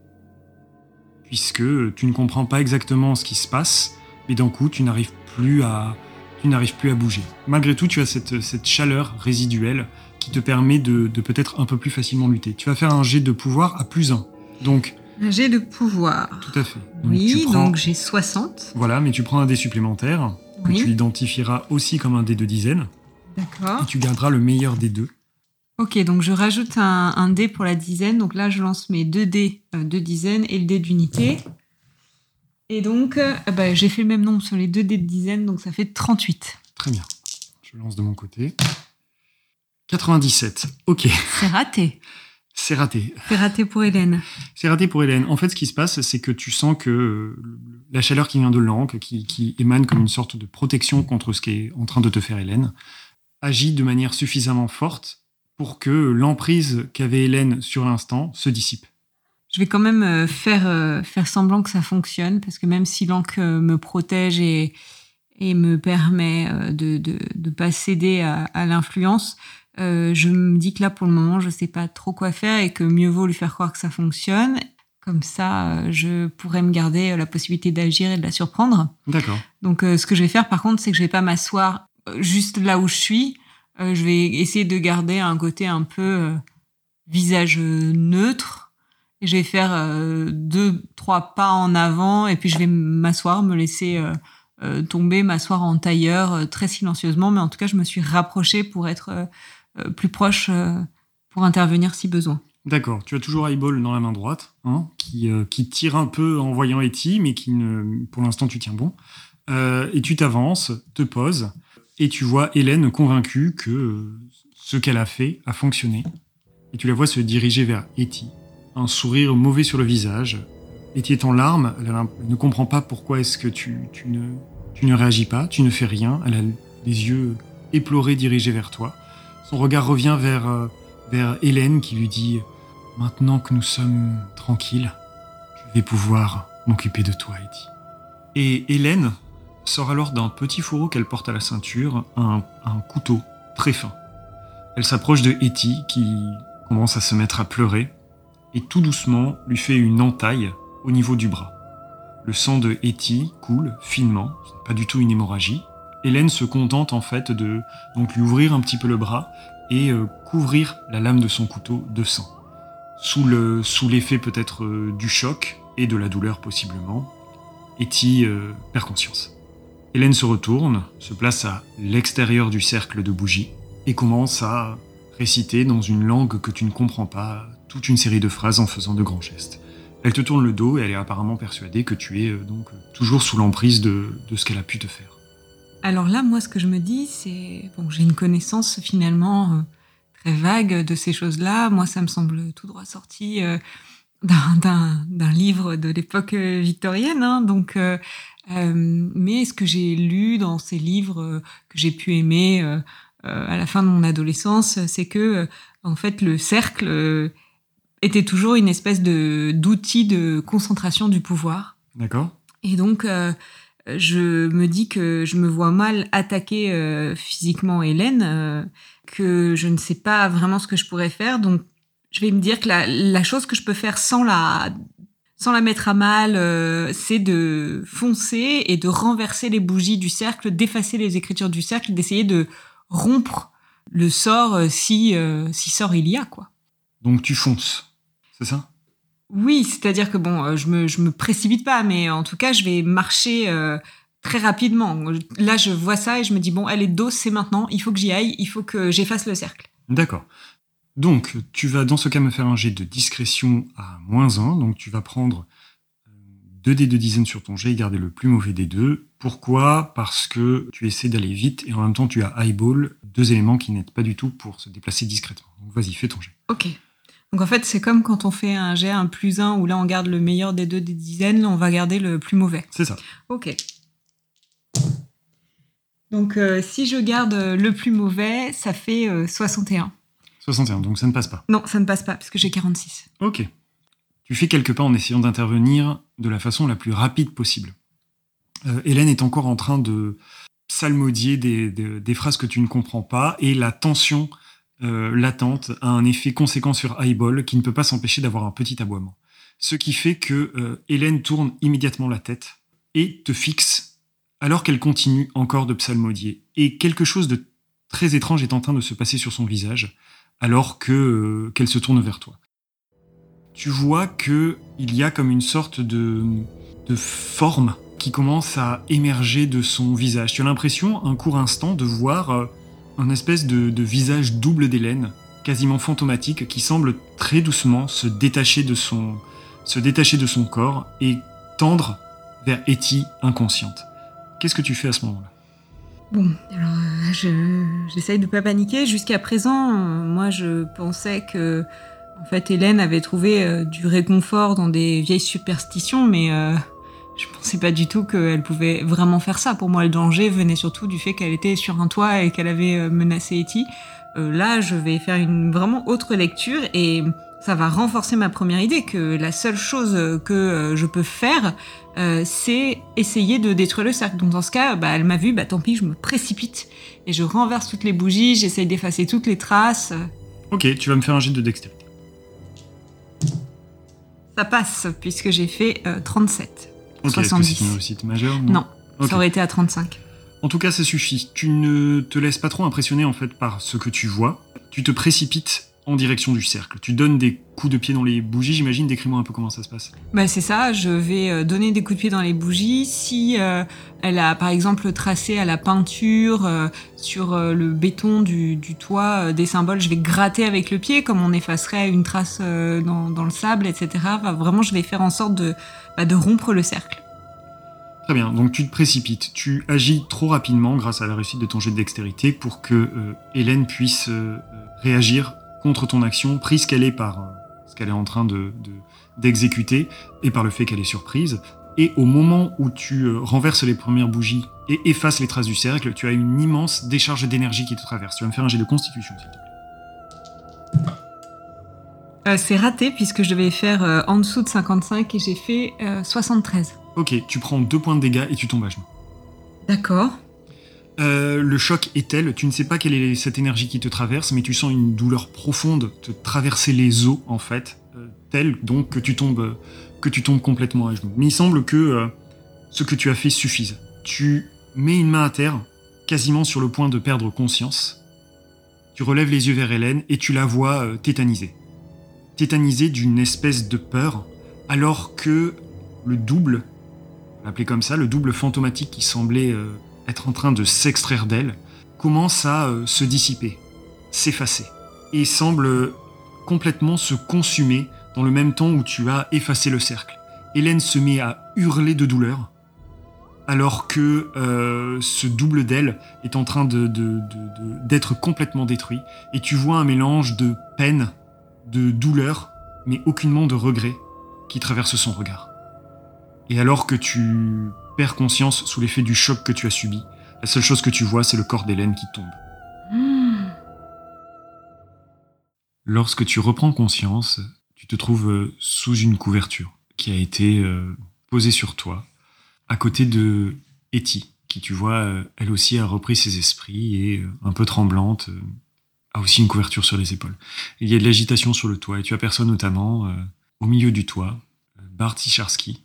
Speaker 2: puisque tu ne comprends pas exactement ce qui se passe, mais d'un coup tu n'arrives plus à, tu n'arrives plus à bouger. Malgré tout, tu as cette chaleur résiduelle qui te permet de, de peut-être un peu plus facilement lutter. Tu vas faire un jet de pouvoir à plus 1. Donc,
Speaker 1: Un jet de pouvoir.
Speaker 2: tout à fait. Donc,
Speaker 1: Oui,
Speaker 2: prends-
Speaker 1: donc j'ai 60.
Speaker 2: Voilà, mais tu prends un dé supplémentaire que
Speaker 1: Oui.
Speaker 2: tu identifieras aussi comme un dé de dizaine
Speaker 1: D'accord.
Speaker 2: et tu garderas le meilleur des deux.
Speaker 1: Ok, donc je rajoute un, un dé pour la dizaine. Donc là, je lance mes deux dés euh, de dizaine et le dé d'unité. Et donc, euh, bah, j'ai fait le même nombre sur les deux dés de dizaine, donc ça fait 38.
Speaker 2: Très bien. Je lance de mon côté. 97. Ok,
Speaker 1: C'est raté.
Speaker 2: c'est raté.
Speaker 1: C'est raté pour Hélène.
Speaker 2: C'est raté pour Hélène. En fait, ce qui se passe, c'est que tu sens que euh, la chaleur qui vient de l'encre, qui, qui émane comme une sorte de protection contre ce qui est en train de te faire Hélène, agit de manière suffisamment forte pour que l'emprise qu'avait Hélène sur l'instant se dissipe.
Speaker 1: Je vais quand même euh, faire, euh, faire semblant que ça fonctionne, parce que même si l'encre me protège et, et me permet de de pas céder à, à l'influence, euh, je me dis que là, pour le moment, je sais pas trop quoi faire et que mieux vaut lui faire croire que ça fonctionne. Comme ça, euh, je pourrais me garder euh, la possibilité d'agir et de la surprendre.
Speaker 2: D'accord.
Speaker 1: Donc, euh, ce que je vais faire, par contre, c'est que je vais pas m'asseoir juste là où je suis. Euh, je vais essayer de garder un côté un peu visage neutre. Et je vais faire deux, trois pas en avant et puis je vais m'asseoir, me laisser tomber, m'asseoir en tailleur très silencieusement. Mais en tout cas, je me suis rapprochée pour être plus proche euh, pour intervenir si besoin.
Speaker 2: D'accord. Tu as toujours Eyeball dans la main droite, hein, qui, euh, qui tire un peu en voyant Etty, mais qui ne, pour l'instant, tu tiens bon. Euh, et tu t'avances, te poses, et tu vois Hélène convaincue que euh, ce qu'elle a fait a fonctionné. Et tu la vois se diriger vers Etty, un sourire mauvais sur le visage. Etty est en larmes, elle, ne comprend pas pourquoi est-ce que tu, tu, ne, tu ne réagis pas, tu ne fais rien. Elle a des yeux éplorés dirigés vers toi. Son regard revient vers, euh, vers Hélène qui lui dit Maintenant que nous sommes tranquilles, je vais pouvoir m'occuper de toi, Eddie. Et Hélène sort alors d'un petit fourreau qu'elle porte à la ceinture un, couteau très fin. Elle s'approche de Etty qui commence à se mettre à pleurer et tout doucement lui fait une entaille au niveau du bras. Le sang de Etty coule finement, ce n'est pas du tout une hémorragie. Hélène se contente en fait de lui ouvrir un petit peu le bras et euh, couvrir la lame de son couteau de sang. Sous le sous l'effet peut-être euh, du choc et de la douleur possiblement, Etty euh, perd conscience. Hélène se retourne, se place à l'extérieur du cercle de bougies et commence à réciter dans une langue que tu ne comprends pas toute une série de phrases en faisant de grands gestes. Elle te tourne le dos et elle est apparemment persuadée que tu es donc toujours sous l'emprise de ce qu'elle a pu te faire.
Speaker 1: Alors là, moi, ce que je me dis, c'est bon, j'ai une connaissance finalement euh, très vague de ces choses-là. Moi, ça me semble tout droit sorti euh, d'un- livre de l'époque euh, victorienne. hein. donc, euh, mais ce que j'ai lu dans ces livres que j'ai pu aimer à la fin de mon adolescence, c'est que en fait, le cercle était toujours une espèce de d'outil de concentration du pouvoir.
Speaker 2: D'accord.
Speaker 1: Et donc, euh, je me dis que je me vois mal attaquer euh, physiquement Hélène, euh, que je ne sais pas vraiment ce que je pourrais faire. Donc, je vais me dire que la, la chose que je peux faire sans la sans la mettre à mal, euh, c'est de foncer et de renverser les bougies du cercle, d'effacer les écritures du cercle, d'essayer de rompre le sort euh, si euh, si sort il y a quoi.
Speaker 2: Donc tu fonces, c'est ça?
Speaker 1: Oui, c'est-à-dire que bon, euh, je me je me précipite pas, mais en tout cas, je vais marcher euh, très rapidement. Là, je vois ça et je me dis bon, elle est dos, c'est maintenant, il faut que j'y aille, il faut que j'efface le cercle.
Speaker 2: D'accord. Donc, tu vas dans ce cas me faire un jet de discrétion à moins 1. Donc, tu vas prendre 2 dés de dizaines sur ton jet et garder le plus mauvais des deux. Pourquoi? Parce que tu essaies d'aller vite et en même temps, tu as eyeball, deux éléments qui n'aident pas du tout pour se déplacer discrètement. Donc, vas-y, fais ton jet.
Speaker 1: Ok. Donc en fait, c'est comme quand on fait un jet un plus 1 où là on garde le meilleur des deux des dizaines, on va garder le plus mauvais.
Speaker 2: C'est ça.
Speaker 1: Ok. Donc euh, si je garde le plus mauvais, ça fait euh, 61.
Speaker 2: 61, donc ça ne passe pas.
Speaker 1: Non, ça ne passe pas parce que j'ai 46.
Speaker 2: Ok. Tu fais quelques pas en essayant d'intervenir de la façon la plus rapide possible. Euh, Hélène est encore en train de psalmodier des, des- des phrases que tu ne comprends pas et la tension euh, latente a un effet conséquent sur Eyeball qui ne peut pas s'empêcher d'avoir un petit aboiement. Ce qui fait que euh, Hélène tourne immédiatement la tête et te fixe alors qu'elle continue encore de psalmodier. Et quelque chose de très étrange est en train de se passer sur son visage alors que euh, qu'elle se tourne vers toi tu vois que il y a comme une sorte de, de forme qui commence à émerger de son visage. Tu as l'impression, un court instant, de voir euh, un espèce de, visage double d'Hélène, quasiment fantomatique, qui semble très doucement se détacher de son, se détacher de son corps et tendre vers Etty inconsciente. Qu'est-ce que tu fais à ce moment-là?
Speaker 1: Bon, alors euh, je- j'essaye de pas paniquer. Jusqu'à présent, euh, moi je pensais que en fait Hélène avait trouvé euh, du réconfort dans des vieilles superstitions, mais euh, je pensais pas du tout qu'elle pouvait vraiment faire ça. Pour moi, le danger venait surtout du fait qu'elle était sur un toit et qu'elle avait euh, menacé Etty. Euh, là, je vais faire une vraiment autre lecture et ça va renforcer ma première idée que la seule chose que euh, je peux faire, euh, c'est essayer de détruire le cercle. Donc dans ce cas, bah, elle m'a vu, bah tant pis, je me précipite et je renverse toutes les bougies, j'essaye d'effacer toutes les traces.
Speaker 2: Ok, tu vas me faire un jet de dextérité.
Speaker 1: Ça passe puisque j'ai fait euh, 37.
Speaker 2: Ok, est-ce que
Speaker 1: 70.
Speaker 2: c'est une réussite majeure
Speaker 1: Non,
Speaker 2: Ok.
Speaker 1: ça aurait été à 35.
Speaker 2: En tout cas, ça suffit. Tu ne te laisses pas trop impressionner en fait par ce que tu vois. Tu te précipites en direction du cercle. Tu donnes des coups de pied dans les bougies, j'imagine. Décris-moi un peu comment ça se passe.
Speaker 1: Bah c'est ça, je vais euh, donner des coups de pied dans les bougies. Si euh, elle a par exemple tracé à la peinture euh, sur euh, le béton du, du toit des symboles, je vais gratter avec le pied comme on effacerait une trace dans, dans le sable, etc. Enfin, vraiment, je vais faire en sorte de, bah, de rompre le cercle.
Speaker 2: Très bien, donc tu te précipites. Tu agis trop rapidement grâce à la réussite de ton jet de dextérité pour que Hélène puisse réagir contre ton action, prise qu'elle est par euh, ce qu'elle est en train de- de- d'exécuter et par le fait qu'elle est surprise. Et au moment où tu euh, renverses les premières bougies et effaces les traces du cercle, tu as une immense décharge d'énergie qui te traverse. Tu vas me faire un jet de constitution, s'il te plaît.
Speaker 1: Euh, c'est raté puisque je vais faire euh, en dessous de 55 et j'ai fait euh, 73.
Speaker 2: Ok, tu prends deux points de dégâts et tu tombes à genoux.
Speaker 1: D'accord.
Speaker 2: Euh, le choc est tel, tu ne sais pas quelle est cette énergie qui te traverse, mais tu sens une douleur profonde te traverser les os, en fait, euh, telle donc que tu tombes, euh, que tu tombes complètement à genoux. Mais il semble que ce que tu as fait suffise. Tu mets une main à terre, quasiment sur le point de perdre conscience. Tu relèves les yeux vers Hélène et tu la vois tétanisée. Tétanisée d'une espèce de peur, alors que le double, l'appeler comme ça, le double fantomatique qui semblait être en train de s'extraire d'elle, commence à euh, se dissiper, s'effacer, et semble euh, complètement se consumer dans le même temps où tu as effacé le cercle. Hélène se met à hurler de douleur, alors que euh, ce double d'elle est en train de- de- d'être complètement détruit, et tu vois un mélange de peine, de douleur, mais aucunement de regret qui traverse son regard. Et alors que tu perds conscience sous l'effet du choc que tu as subi, la seule chose que tu vois, c'est le corps d'Hélène qui tombe.
Speaker 1: Mmh.
Speaker 2: Lorsque tu reprends conscience, tu te trouves euh, sous une couverture qui a été euh, posée sur toi, à côté de Etty, qui tu vois, euh, elle aussi a repris ses esprits et, euh, un peu tremblante, a aussi une couverture sur les épaules. Il y a de l'agitation sur le toit et tu aperçois notamment, au milieu du toit, Bart Ticharski,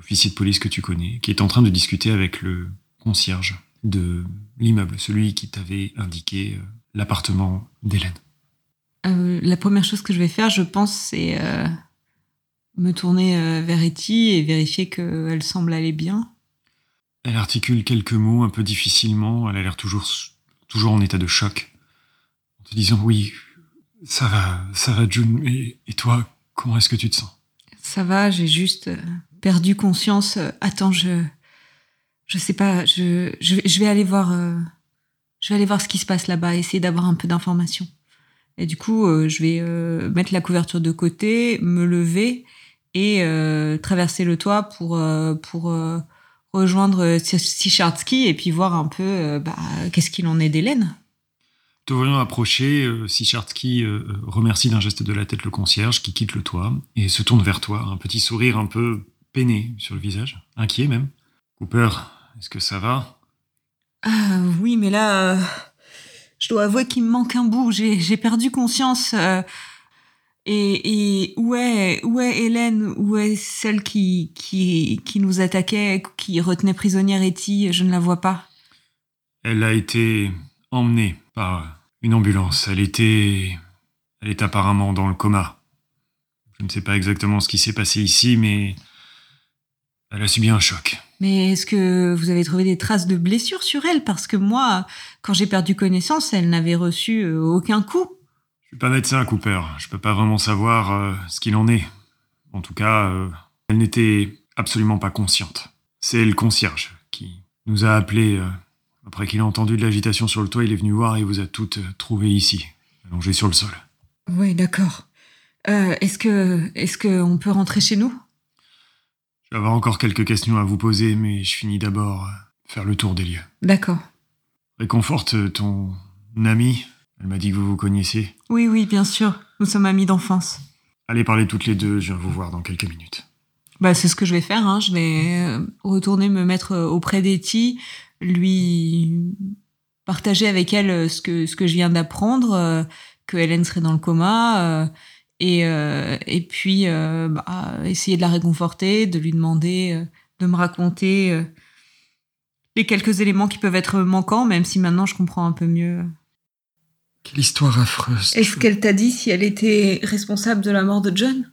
Speaker 2: l'officier de police que tu connais, qui est en train de discuter avec le concierge de l'immeuble, celui qui t'avait indiqué euh, l'appartement d'Hélène.
Speaker 1: Euh, la première chose que je vais faire, je pense, c'est euh, me tourner vers Etty et vérifier qu'elle semble aller bien.
Speaker 2: Elle articule quelques mots un peu difficilement, elle a l'air toujours, toujours en état de choc, en te disant oui, ça va, ça va June, et, et toi, comment est-ce que tu te sens?
Speaker 1: Ça va, j'ai juste perdu conscience. Euh, Attends, je, je sais pas, je, je, vais aller voir, euh, je vais aller voir ce qui se passe là-bas, essayer d'avoir un peu d'informations. Et du coup, euh, je vais mettre la couverture de côté, me lever et traverser le toit pour pour rejoindre Sichardsky et puis voir un peu bah, qu'est-ce qu'il en est d'Hélène.
Speaker 2: Te voyant approcher, Sichardsky remercie d'un geste de la tête le concierge qui quitte le toit et se tourne vers toi, un petit sourire un peu peiné sur le visage, inquiet même. Cooper, est-ce que ça va?
Speaker 1: Ah oui, mais là, euh, je dois avouer qu'il me manque un bout. J'ai j'ai perdu conscience. euh, et, et où est où est Hélène? Où est celle qui qui qui nous attaquait, qui retenait prisonnière Etty Je ne la vois pas.
Speaker 2: Elle a été emmenée par une ambulance. Elle était, elle est apparemment dans le coma. Je ne sais pas exactement ce qui s'est passé ici, mais elle a subi un choc.
Speaker 1: Mais est-ce que vous avez trouvé des traces de blessures sur elle? Parce que moi, quand j'ai perdu connaissance, elle n'avait reçu euh, aucun coup.
Speaker 2: Je suis pas médecin, Cooper. Je peux pas vraiment savoir euh, ce qu'il en est. En tout cas, euh, elle n'était absolument pas consciente. C'est le concierge qui nous a appelés. euh, après qu'il a entendu de l'agitation sur le toit, il est venu voir et vous a toutes trouvées ici, allongées sur le sol.
Speaker 1: Oui, d'accord. Euh, est-ce que est-ce que on peut rentrer chez nous?
Speaker 2: Je vais avoir encore quelques questions à vous poser, mais je finis d'abord euh, faire le tour des lieux.
Speaker 1: D'accord.
Speaker 2: Réconforte ton amie. Elle m'a dit que vous vous connaissiez.
Speaker 1: Oui, oui, bien sûr. Nous sommes amis d'enfance.
Speaker 2: Allez parler toutes les deux, je viens vous voir dans quelques minutes.
Speaker 1: Bah, c'est ce que je vais faire. Hein. Je vais euh, retourner me mettre euh, auprès d'Etty, lui partager avec elle euh, ce que ce que je viens d'apprendre, euh, que Hélène serait dans le coma, euh, et euh, et puis euh, bah, essayer de la réconforter, de lui demander euh, de me raconter euh, les quelques éléments qui peuvent être manquants, même si maintenant je comprends un peu mieux.
Speaker 2: Quelle histoire affreuse.
Speaker 1: Est-ce qu'elle t'a dit si elle était responsable de la mort de John?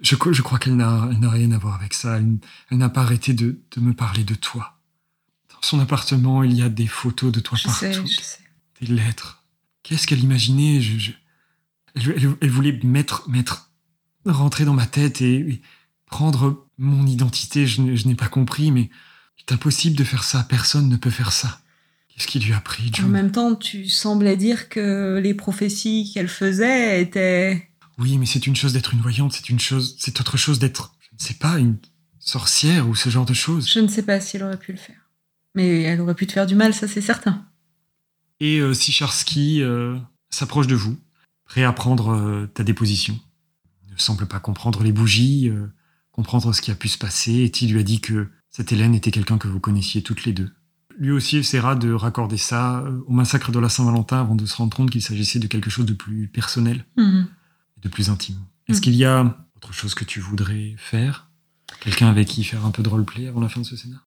Speaker 2: Je, crois qu'elle n'a rien à voir avec ça. Elle, elle n'a pas arrêté de, de me parler de toi. Dans son appartement, il y a des photos de toi
Speaker 1: Je
Speaker 2: partout.
Speaker 1: sais, je sais.
Speaker 2: Des lettres. Qu'est-ce qu'elle imaginait? Je, je- Elle, elle- elle voulait mettre, mettre, rentrer dans ma tête et, et prendre mon identité. Je, n'ai- je n'ai pas compris, mais c'est impossible de faire ça. Personne ne peut faire ça. Qu'est-ce qui lui a pris,
Speaker 1: En même temps, tu semblais dire que les prophéties qu'elle faisait étaient...
Speaker 2: Oui, mais c'est une chose d'être une voyante, c'est une chose, c'est autre chose d'être, je ne sais pas, une sorcière ou ce genre de choses.
Speaker 1: Je ne sais pas si elle aurait pu le faire. Mais elle aurait pu te faire du mal, ça c'est certain.
Speaker 2: Et euh, Sicharski euh, s'approche de vous, prêt à prendre euh, ta déposition. Il ne semble pas comprendre les bougies, euh, comprendre ce qui a pu se passer. Et il lui a dit que cette Hélène était quelqu'un que vous connaissiez toutes les deux. Lui aussi essaiera de raccorder ça euh, au massacre de la Saint-Valentin avant de se rendre compte qu'il s'agissait de quelque chose de plus personnel, et de plus intime. Est-ce
Speaker 1: Mhm.
Speaker 2: qu'il y a autre chose que tu voudrais faire? Quelqu'un avec qui faire un peu de roleplay avant la fin de ce scénario?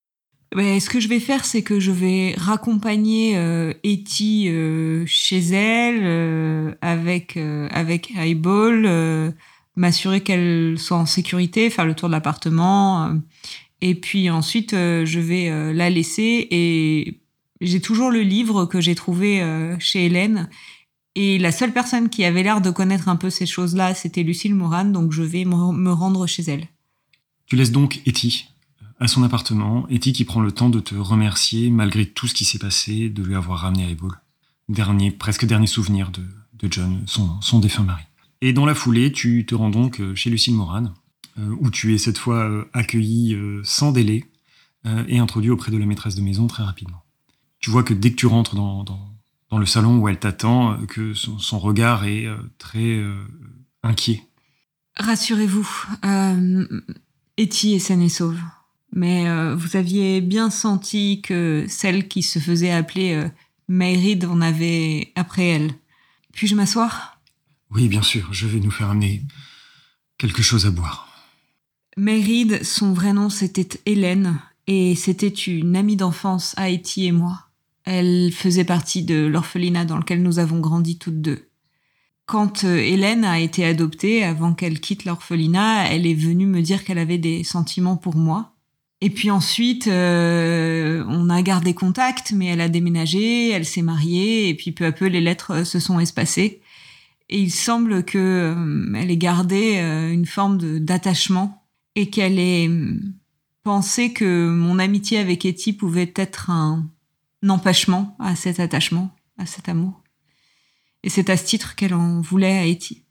Speaker 1: Mais ce que je vais faire, c'est que je vais raccompagner euh, Etty euh, chez elle euh, avec euh, avec Highball, m'assurer qu'elle soit en sécurité, faire le tour de l'appartement, et puis ensuite je vais la laisser et j'ai toujours le livre que j'ai trouvé chez Hélène. Et la seule personne qui avait l'air de connaître un peu ces choses-là, c'était Lucille Moran, donc je vais me rendre chez elle.
Speaker 2: Tu laisses donc euh, à son appartement, Etty qui prend le temps de te remercier malgré tout ce qui s'est passé, de lui avoir ramené Highball. Dernier, presque dernier souvenir de, John, son, défunt mari. Et dans la foulée, tu te rends donc euh, chez Lucille Moran, euh, où tu es cette fois euh, accueilli euh, sans délai et introduit auprès de la maîtresse de maison très rapidement. Tu vois que dès que tu rentres dans, le salon où elle t'attend, que son, son regard est très inquiet.
Speaker 1: Rassurez-vous, Etty est saine et sauve. Mais euh, vous aviez bien senti que celle qui se faisait appeler euh, Mayrid en avait après elle. Puis-je m'asseoir?
Speaker 2: Oui, bien sûr, je vais nous faire amener quelque chose à boire.
Speaker 1: Mayrid, son vrai nom c'était Hélène, et c'était une amie d'enfance à Etty et moi. Elle faisait partie de l'orphelinat dans lequel nous avons grandi toutes deux. Quand euh, Hélène a été adoptée, avant qu'elle quitte l'orphelinat, elle est venue me dire qu'elle avait des sentiments pour moi. Et puis ensuite, euh, on a gardé contact, mais elle a déménagé, elle s'est mariée, et puis peu à peu, les lettres euh, se sont espacées. Et il semble que elle ait gardé une forme d'attachement et qu'elle ait pensé que mon amitié avec Etty pouvait être un empêchement à cet attachement, à cet amour. Et c'est à ce titre qu'elle en voulait à Etty.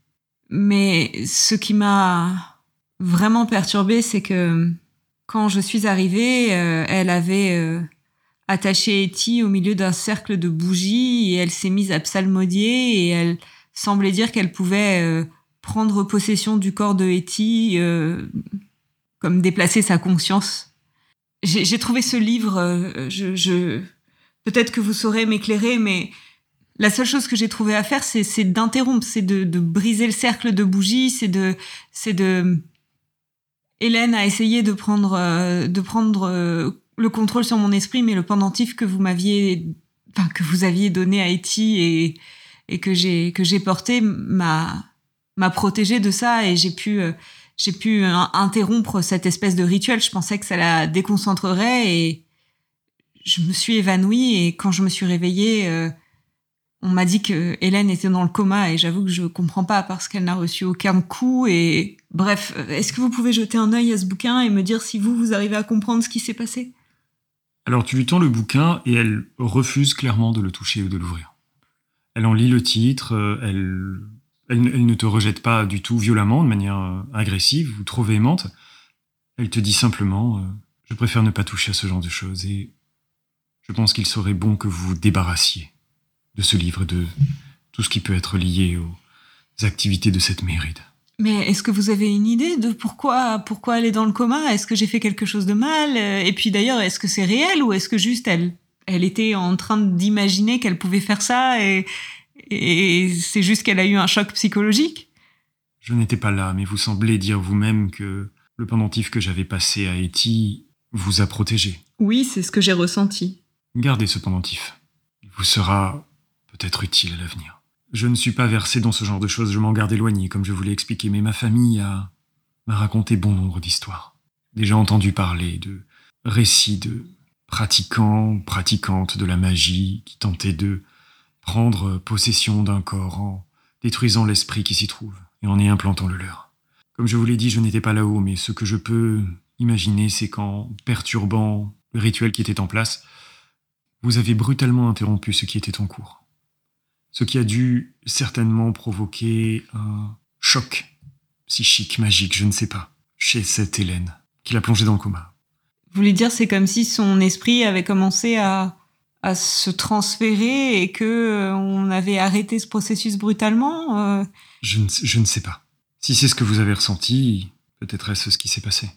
Speaker 1: Mais ce qui m'a vraiment perturbée, c'est que quand je suis arrivée, euh, elle avait euh, attaché Etty au milieu d'un cercle de bougies et elle s'est mise à psalmodier et elle semblait dire qu'elle pouvait euh, prendre possession du corps de Etty, comme déplacer sa conscience. J'ai trouvé ce livre, je, je peut-être que vous saurez m'éclairer, mais la seule chose que j'ai trouvé à faire, c'est d'interrompre, c'est de, briser le cercle de bougies, c'est de, c'est de. Hélène a essayé de prendre, euh, de prendre euh, le contrôle sur mon esprit, mais le pendentif que vous m'aviez, enfin que vous aviez donné à Etty et, et que j'ai que j'ai porté m'a m'a protégé de ça et j'ai pu euh, j'ai pu interrompre cette espèce de rituel. Je pensais que ça la déconcentrerait et je me suis évanouie et quand je me suis réveillée on m'a dit que Hélène était dans le coma et j'avoue que je comprends pas parce qu'elle n'a reçu aucun coup et bref, est-ce que vous pouvez jeter un œil à ce bouquin et me dire si vous vous arrivez à comprendre ce qui s'est passé?
Speaker 2: Alors tu lui tends le bouquin et elle refuse clairement de le toucher ou de l'ouvrir. Elle en lit le titre, euh, elle, ne te rejette pas du tout violemment, de manière euh, agressive ou trop véhémente. Elle te dit simplement euh, je préfère ne pas toucher à ce genre de choses et je pense qu'il serait bon que vous vous débarrassiez de ce livre, de tout ce qui peut être lié aux activités de cette méride.
Speaker 1: Mais est-ce que vous avez une idée de pourquoi, pourquoi elle est dans le coma? Est-ce que j'ai fait quelque chose de mal? Et puis d'ailleurs, est-ce que c'est réel ou est-ce que juste elle, elle était en train d'imaginer qu'elle pouvait faire ça et, et c'est juste qu'elle a eu un choc psychologique?
Speaker 2: Je n'étais pas là, mais vous semblez dire vous-même que le pendentif que j'avais passé à Etty vous a protégé.
Speaker 1: Oui, c'est ce que j'ai ressenti.
Speaker 2: Gardez ce pendentif. Il vous sera peut-être utile à l'avenir. Je ne suis pas versé dans ce genre de choses, je m'en garde éloigné, comme je vous l'ai expliqué, mais ma famille a m'a raconté bon nombre d'histoires. Déjà entendu parler de récits de pratiquants, pratiquantes de la magie qui tentaient de prendre possession d'un corps en détruisant l'esprit qui s'y trouve et en y implantant le leur. Comme je vous l'ai dit, je n'étais pas là-haut, mais ce que je peux imaginer, c'est qu'en perturbant le rituel qui était en place, vous avez brutalement interrompu ce qui était en cours ce qui a dû certainement provoquer un choc psychique, magique, je ne sais pas, chez cette Hélène, qui l'a plongée dans le coma.
Speaker 1: Vous voulez dire, c'est comme si son esprit avait commencé à, à se transférer et que euh, on avait arrêté ce processus brutalement euh?
Speaker 2: Je, ne, je ne sais pas. Si c'est ce que vous avez ressenti, peut-être est-ce ce qui s'est passé.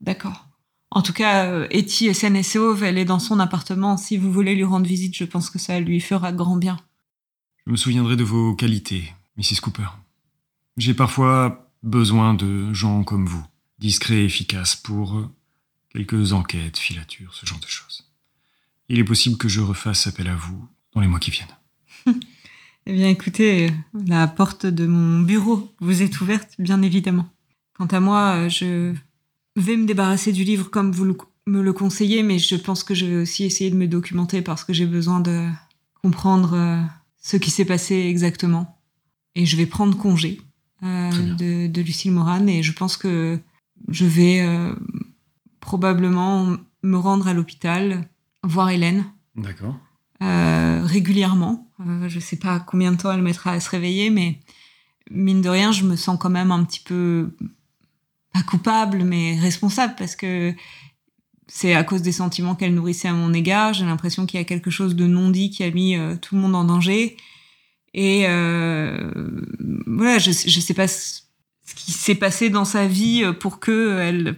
Speaker 1: D'accord. En tout cas, euh, Etty SNSO, elle est dans son appartement. Si vous voulez lui rendre visite, je pense que ça lui fera grand bien.
Speaker 2: Je me souviendrai de vos qualités, Mrs. Cooper. J'ai parfois besoin de gens comme vous, discrets et efficaces pour quelques enquêtes, filatures, ce genre de choses. Il est possible que je refasse appel à vous dans les mois qui viennent.
Speaker 1: eh bien, écoutez, la porte de mon bureau vous est ouverte, bien évidemment. Quant à moi, je vais me débarrasser du livre comme vous me le conseillez, mais je pense que je vais aussi essayer de me documenter parce que j'ai besoin de comprendre euh, ce qui s'est passé exactement. Et je vais prendre congé euh, de, de, Lucille Moran et je pense que je vais euh, probablement me rendre à l'hôpital, voir Hélène.
Speaker 2: D'accord.
Speaker 1: Euh, régulièrement. je ne sais pas combien de temps elle mettra à se réveiller, mais mine de rien, je me sens quand même un petit peu pas coupable, mais responsable parce que c'est à cause des sentiments qu'elle nourrissait à mon égard. J'ai l'impression qu'il y a quelque chose de non dit qui a mis euh, tout le monde en danger. Et euh, voilà, je, je sais pas ce qui s'est passé dans sa vie pour que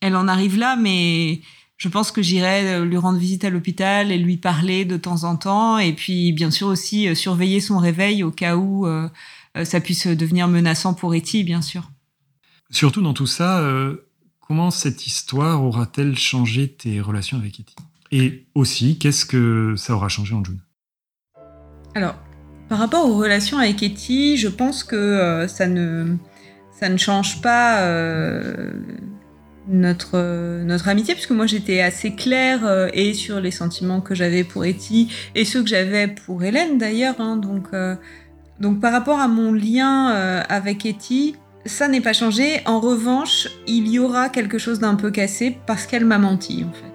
Speaker 1: elle en arrive là, mais je pense que j'irai lui rendre visite à l'hôpital et lui parler de temps en temps, et puis bien sûr aussi surveiller son réveil au cas où ça puisse devenir menaçant pour Etty, bien sûr.
Speaker 2: Surtout dans tout ça, comment cette histoire aura-t-elle changé tes relations avec Etty Et aussi, qu'est-ce que ça aura changé en June?
Speaker 1: Alors, par rapport aux relations avec Etty, je pense que euh, ça, ne, ça ne change pas euh, notre, notre amitié, puisque moi j'étais assez claire euh, et sur les sentiments que j'avais pour Etty et ceux que j'avais pour Hélène d'ailleurs. Hein. donc, donc par rapport à mon lien avec Etty, ça n'est pas changé. En revanche, il y aura quelque chose d'un peu cassé parce qu'elle m'a menti en fait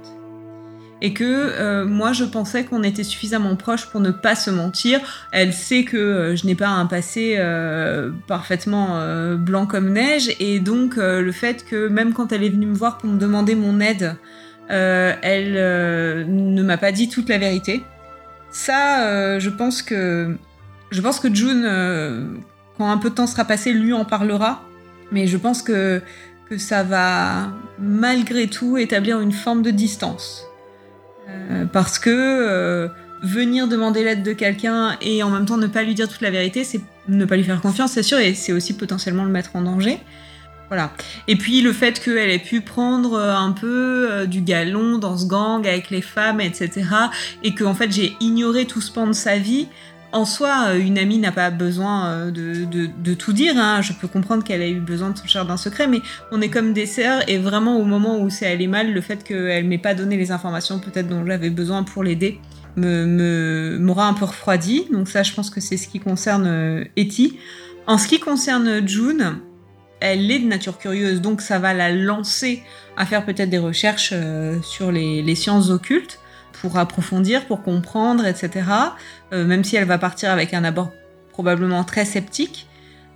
Speaker 1: et que euh, moi je pensais qu'on était suffisamment proches pour ne pas se mentir. Elle sait que euh, je n'ai pas un passé euh, parfaitement blanc comme neige et donc le fait que même quand elle est venue me voir pour me demander mon aide, elle ne m'a pas dit toute la vérité. Ça, je pense que je pense que June, quand un peu de temps sera passé, lui en parlera. Mais je pense que que ça va malgré tout établir une forme de distance. Euh, parce que euh, venir demander l'aide de quelqu'un et en même temps ne pas lui dire toute la vérité, c'est ne pas lui faire confiance, c'est sûr, et c'est aussi potentiellement le mettre en danger. Voilà. Et puis le fait qu'elle ait pu prendre euh, un peu du galon dans ce gang avec les femmes, etc. Et qu'en fait j'ai ignoré tout ce pan de sa vie, en soi, euh, une amie n'a pas besoin euh, de, tout dire. Hein. Je peux comprendre qu'elle a eu besoin de son jardin secret, mais on est comme des sœurs et vraiment au moment où c'est allé mal, le fait qu'elle m'ait pas donné les informations peut-être dont j'avais besoin pour l'aider me m'aura un peu refroidi. Donc ça, je pense que c'est ce qui concerne euh, Etty. En ce qui concerne June, elle est de nature curieuse, donc ça va la lancer à faire peut-être des recherches sur les sciences occultes pour approfondir, pour comprendre, etc. Euh, même si elle va partir avec un abord probablement très sceptique.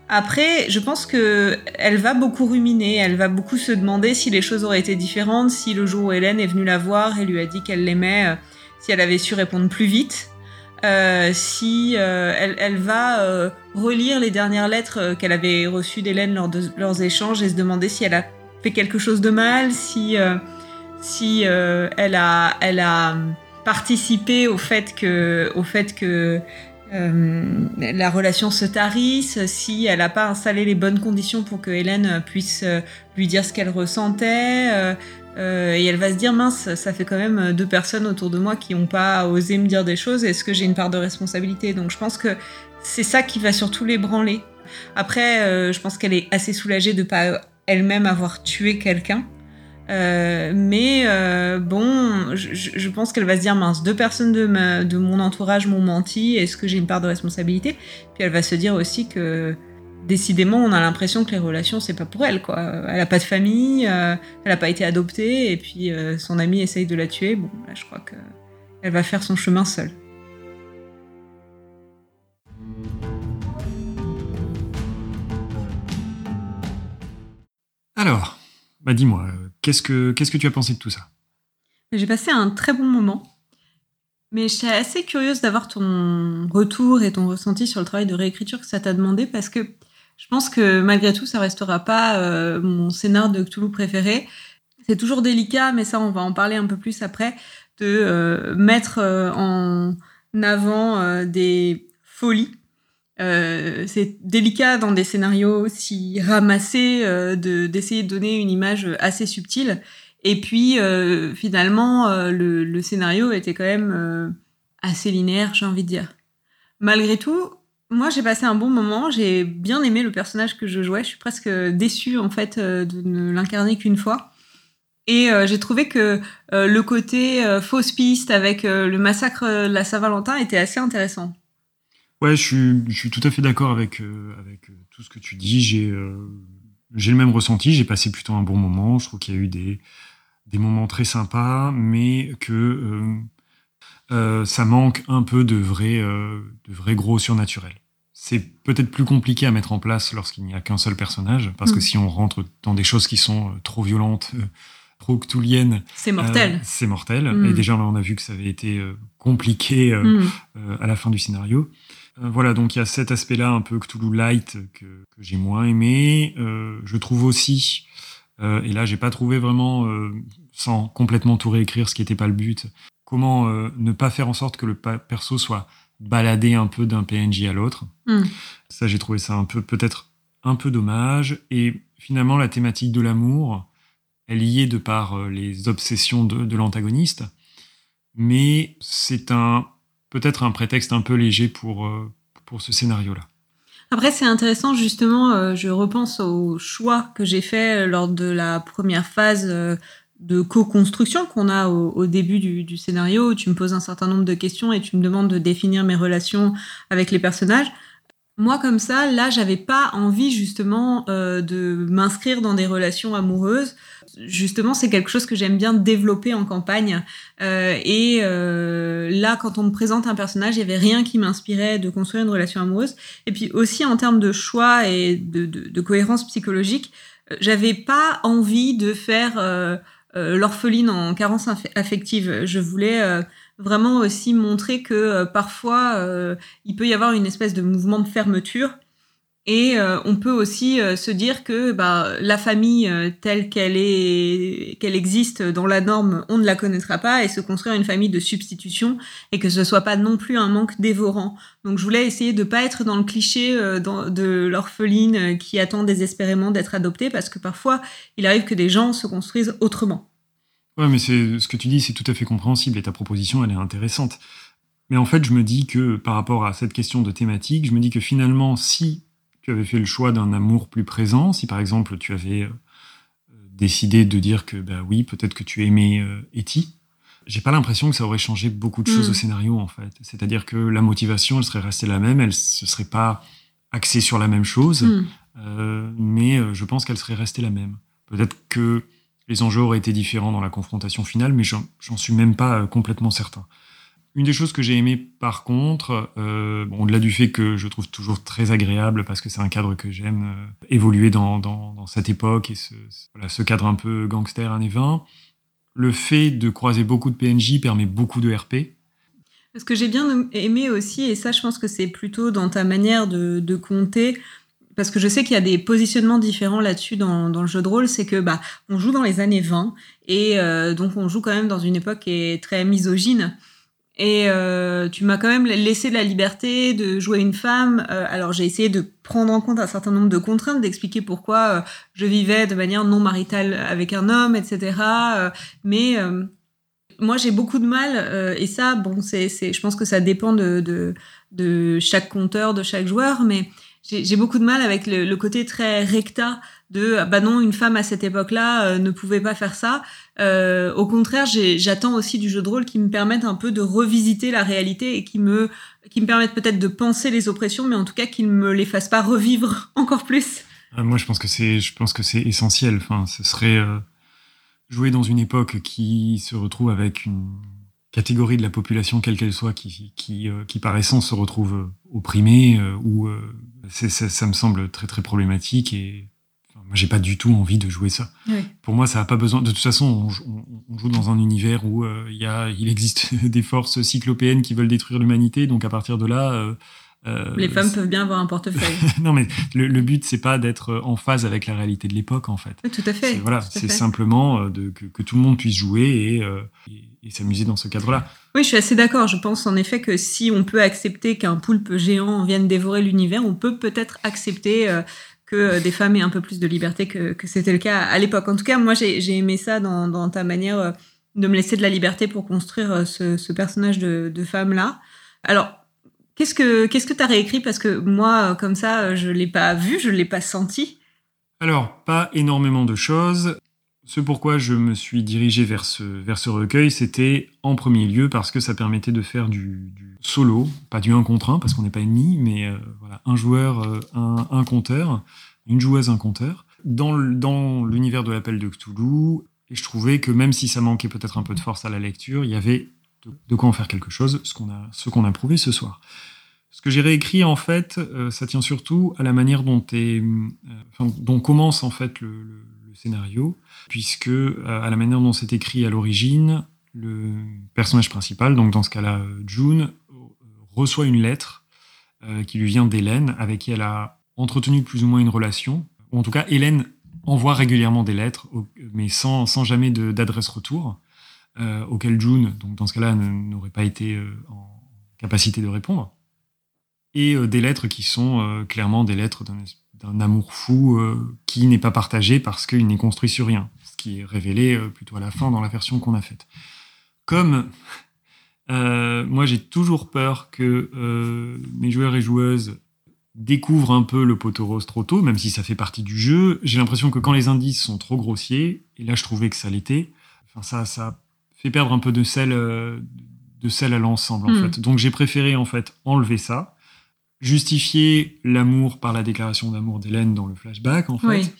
Speaker 1: Après, je pense que elle va beaucoup ruminer, elle va beaucoup se demander si les choses auraient été différentes, si le jour où Hélène est venue la voir et lui a dit qu'elle l'aimait, euh, si elle avait su répondre plus vite, euh, si elle, va relire les dernières lettres qu'elle avait reçues d'Hélène lors de leurs échanges et se demander si elle a fait quelque chose de mal, si si euh, elle a, elle a participé au fait que, au fait que euh, la relation se tarisse, si elle n'a pas installé les bonnes conditions pour que Hélène puisse euh, lui dire ce qu'elle ressentait. et elle va se dire mince, ça fait quand même deux personnes autour de moi qui n'ont pas osé me dire des choses. Est-ce que j'ai une part de responsabilité? Donc je pense que c'est ça qui va surtout l'ébranler. Après, je pense qu'elle est assez soulagée de pas elle-même avoir tué quelqu'un. Euh, mais euh, bon, je, pense qu'elle va se dire mince, deux personnes de, mon entourage m'ont menti, est-ce que j'ai une part de responsabilité? Puis elle va se dire aussi que décidément, on a l'impression que les relations, c'est pas pour elle, quoi. Elle a pas de famille, euh, elle a pas été adoptée, et puis son ami essaye de la tuer. Bon, là, je crois que elle va faire son chemin seule.
Speaker 2: Alors, bah dis-moi, Qu'est-ce que, qu'est-ce que tu as pensé de tout ça?
Speaker 1: J'ai passé un très bon moment. Mais je assez curieuse d'avoir ton retour et ton ressenti sur le travail de réécriture que ça t'a demandé parce que je pense que malgré tout, ça restera pas euh, mon scénar de Cthulhu préféré. C'est toujours délicat, mais ça, on va en parler un peu plus après, de euh, mettre euh, en avant des folies euh, c'est délicat dans des scénarios si ramassés euh, de d'essayer de donner une image assez subtile. Et puis euh, finalement, le, le, scénario était quand même assez linéaire, j'ai envie de dire. Malgré tout, moi j'ai passé un bon moment. J'ai bien aimé le personnage que je jouais. Je suis presque déçue en fait de ne l'incarner qu'une fois. Et j'ai trouvé que le côté fausse piste avec le massacre de la Saint-Valentin était assez intéressant.
Speaker 2: Ouais, je suis, je suis tout à fait d'accord avec, euh, avec euh, tout ce que tu dis. J'ai euh, j'ai le même ressenti. J'ai passé plutôt un bon moment. Je trouve qu'il y a eu des, des moments très sympas, mais que ça manque un peu de vrai, de vrai gros surnaturel. C'est peut-être plus compliqué à mettre en place lorsqu'il n'y a qu'un seul personnage, parce que mm. si on rentre dans des choses qui sont trop violentes, pro-cthulhienne.
Speaker 1: C'est mortel.
Speaker 2: c'est mortel.
Speaker 1: Mm.
Speaker 2: Et déjà, on a vu que ça avait été compliqué
Speaker 1: Mm.
Speaker 2: à la fin du scénario. Voilà, donc il y a cet aspect-là un peu Cthulhu Light que, que j'ai moins aimé. je trouve aussi, et là, j'ai pas trouvé vraiment, sans complètement tout réécrire, ce qui n'était pas le but, comment ne pas faire en sorte que le perso soit baladé un peu d'un PNJ à l'autre.
Speaker 1: Mm.
Speaker 2: Ça, j'ai trouvé ça un peu, peut-être un peu dommage. Et finalement, la thématique de l'amour, elle y est de par euh, les obsessions de, de l'antagoniste. Mais c'est un, peut-être un prétexte un peu léger pour, euh, pour ce scénario-là.
Speaker 1: Après, c'est intéressant, justement, euh, je repense au choix que j'ai fait lors de la première phase euh, de co-construction qu'on a au, début du, du, scénario. Tu me poses un certain nombre de questions et tu me demandes de définir mes relations avec les personnages. Moi, comme ça, là, j'avais pas envie justement euh, de m'inscrire dans des relations amoureuses. Justement, c'est quelque chose que j'aime bien développer en campagne. Euh, et euh, là, quand on me présente un personnage, il y avait rien qui m'inspirait de construire une relation amoureuse. Et puis aussi en termes de choix et de, de, de cohérence psychologique, j'avais pas envie de faire euh, euh, l'orpheline en carence affective. Je voulais euh, vraiment aussi montrer que euh, parfois euh, il peut y avoir une espèce de mouvement de fermeture et euh, on peut aussi se dire que bah, la famille telle qu'elle est qu'elle existe dans la norme, on ne la connaîtra pas et se construire une famille de substitution et que ce soit pas non plus un manque dévorant. Donc je voulais essayer de pas être dans le cliché de l'orpheline qui attend désespérément d'être adoptée parce que parfois il arrive que des gens se construisent autrement.
Speaker 2: Ouais, mais c'est ce que tu dis, c'est tout à fait compréhensible et ta proposition, elle est intéressante. Mais en fait, je me dis que par rapport à cette question de thématique, je me dis que finalement, si tu avais fait le choix d'un amour plus présent, si par exemple tu avais euh, décidé de dire que bah oui, peut-être que tu aimais euh, Etty, j'ai pas l'impression que ça aurait changé beaucoup de choses au scénario en fait. C'est-à-dire que la motivation, elle serait restée la même, elle se serait pas axée sur la même chose,
Speaker 1: Mm.
Speaker 2: euh, mais euh, je pense qu'elle serait restée la même. Peut-être que les enjeux auraient été différents dans la confrontation finale, mais j'en suis même pas complètement certain. Une des choses que j'ai aimé par contre, euh, au-delà du fait que je trouve toujours très agréable parce que c'est un cadre que j'aime euh, évoluer dans, cette époque et ce, cadre un peu gangster années 20, le fait de croiser beaucoup de PNJ permet beaucoup de RP.
Speaker 1: Ce que j'ai bien aimé aussi, et ça je pense que c'est plutôt dans ta manière de, compter, parce que je sais qu'il y a des positionnements différents là-dessus dans, dans le jeu de rôle, c'est que bah on joue dans les années 20 et euh, donc on joue quand même dans une époque qui est très misogyne. Et euh, tu m'as quand même laissé la liberté de jouer une femme. Euh, alors j'ai essayé de prendre en compte un certain nombre de contraintes, d'expliquer pourquoi euh, je vivais de manière non maritale avec un homme, etc. Euh, mais euh, moi j'ai beaucoup de mal et ça bon c'est c'est je pense que ça dépend de de, de chaque compteur de chaque joueur mais j'ai j'ai beaucoup de mal avec le, le côté très recta de ah bah non une femme à cette époque-là euh, ne pouvait pas faire ça Euh, au contraire j'attends aussi du jeu de rôle qui me permette un peu de revisiter la réalité et qui me qui me permette peut-être de penser les oppressions mais en tout cas qui ne me les fasse pas revivre encore plus
Speaker 2: Euh, moi, je pense que c'est, je pense que c'est essentiel. Enfin, ce serait euh, jouer dans une époque qui se retrouve avec une catégorie de la population, quelle qu'elle soit, qui, qui, euh, qui par essence se retrouve opprimée, euh, ou ça, ça me semble très très problématique et moi j'ai pas du tout envie de jouer ça.
Speaker 1: Oui.
Speaker 2: Pour moi, ça a pas besoin. De toute façon, on, jou- on- on joue dans un univers où euh, il y a, il existe des forces cyclopéennes qui veulent détruire l'humanité. Donc à partir de là, euh, euh,
Speaker 1: les femmes peuvent bien avoir un portefeuille
Speaker 2: non, mais le, le but, c'est pas d'être en phase avec la réalité de l'époque, en fait.
Speaker 1: Oui, tout à fait
Speaker 2: C'est- Voilà, c'est simplement euh, de, que, que tout le monde puisse jouer et, et, et s'amuser dans ce cadre-là.
Speaker 1: Oui, je suis assez d'accord. Je pense en effet que si on peut accepter qu'un poulpe géant vienne dévorer l'univers, on peut peut-être accepter que euh, des femmes aient un peu plus de liberté que, c'était le cas à l'époque. En tout cas, moi, j'ai aimé ça dans, ta manière euh, de me laisser de la liberté pour construire euh, ce, personnage de, femme-là. Alors, qu'est-ce que qu'est-ce que as réécrit? Parce que moi, comme ça, je l'ai pas vu, je l'ai pas senti.
Speaker 2: Alors, pas énormément de choses. Ce pourquoi je me suis dirigé vers ce, vers ce recueil, c'était en premier lieu parce que ça permettait de faire du, solo, pas du 1 contre 1, parce qu'on n'est pas ennemis, mais euh, voilà, un joueur, euh, un, un compteur, une joueuse, un compteur, dans l'univers de l'appel de Cthulhu. Et je trouvais que même si ça manquait peut-être un peu de force à la lecture, il y avait de, quoi en faire quelque chose, ce qu'on a, qu'on a prouvé ce soir. Ce que j'ai réécrit, en fait, euh, ça tient surtout à la manière dont, est, dont commence en fait le- scénario, puisque à la manière dont c'est écrit à l'origine, le personnage principal, donc dans ce cas-là June, reçoit une lettre qui lui vient d'Hélène, avec qui elle a entretenu plus ou moins une relation. Ou en tout cas, Hélène envoie régulièrement des lettres, mais sans, sans jamais d'adresse retour, euh, auquel June, donc dans ce cas-là, n'aurait pas été euh, en capacité de répondre. Et euh, des lettres qui sont euh, clairement des lettres d'un amour fou qui n'est pas partagé parce qu'il n'est construit sur rien, ce qui est révélé plutôt à la fin dans la version qu'on a faite. Comme moi j'ai toujours peur que mes joueurs et joueuses découvre un peu le poteau rose trop tôt, même si ça fait partie du jeu. J'ai l'impression que quand les indices sont trop grossiers, et là je trouvais que ça l'était, enfin ça, ça fait perdre un peu de sel, euh, de sel à l'ensemble en hmm. fait. Donc j'ai préféré en fait enlever ça, justifier l'amour par la déclaration d'amour d'Hélène dans le flashback en fait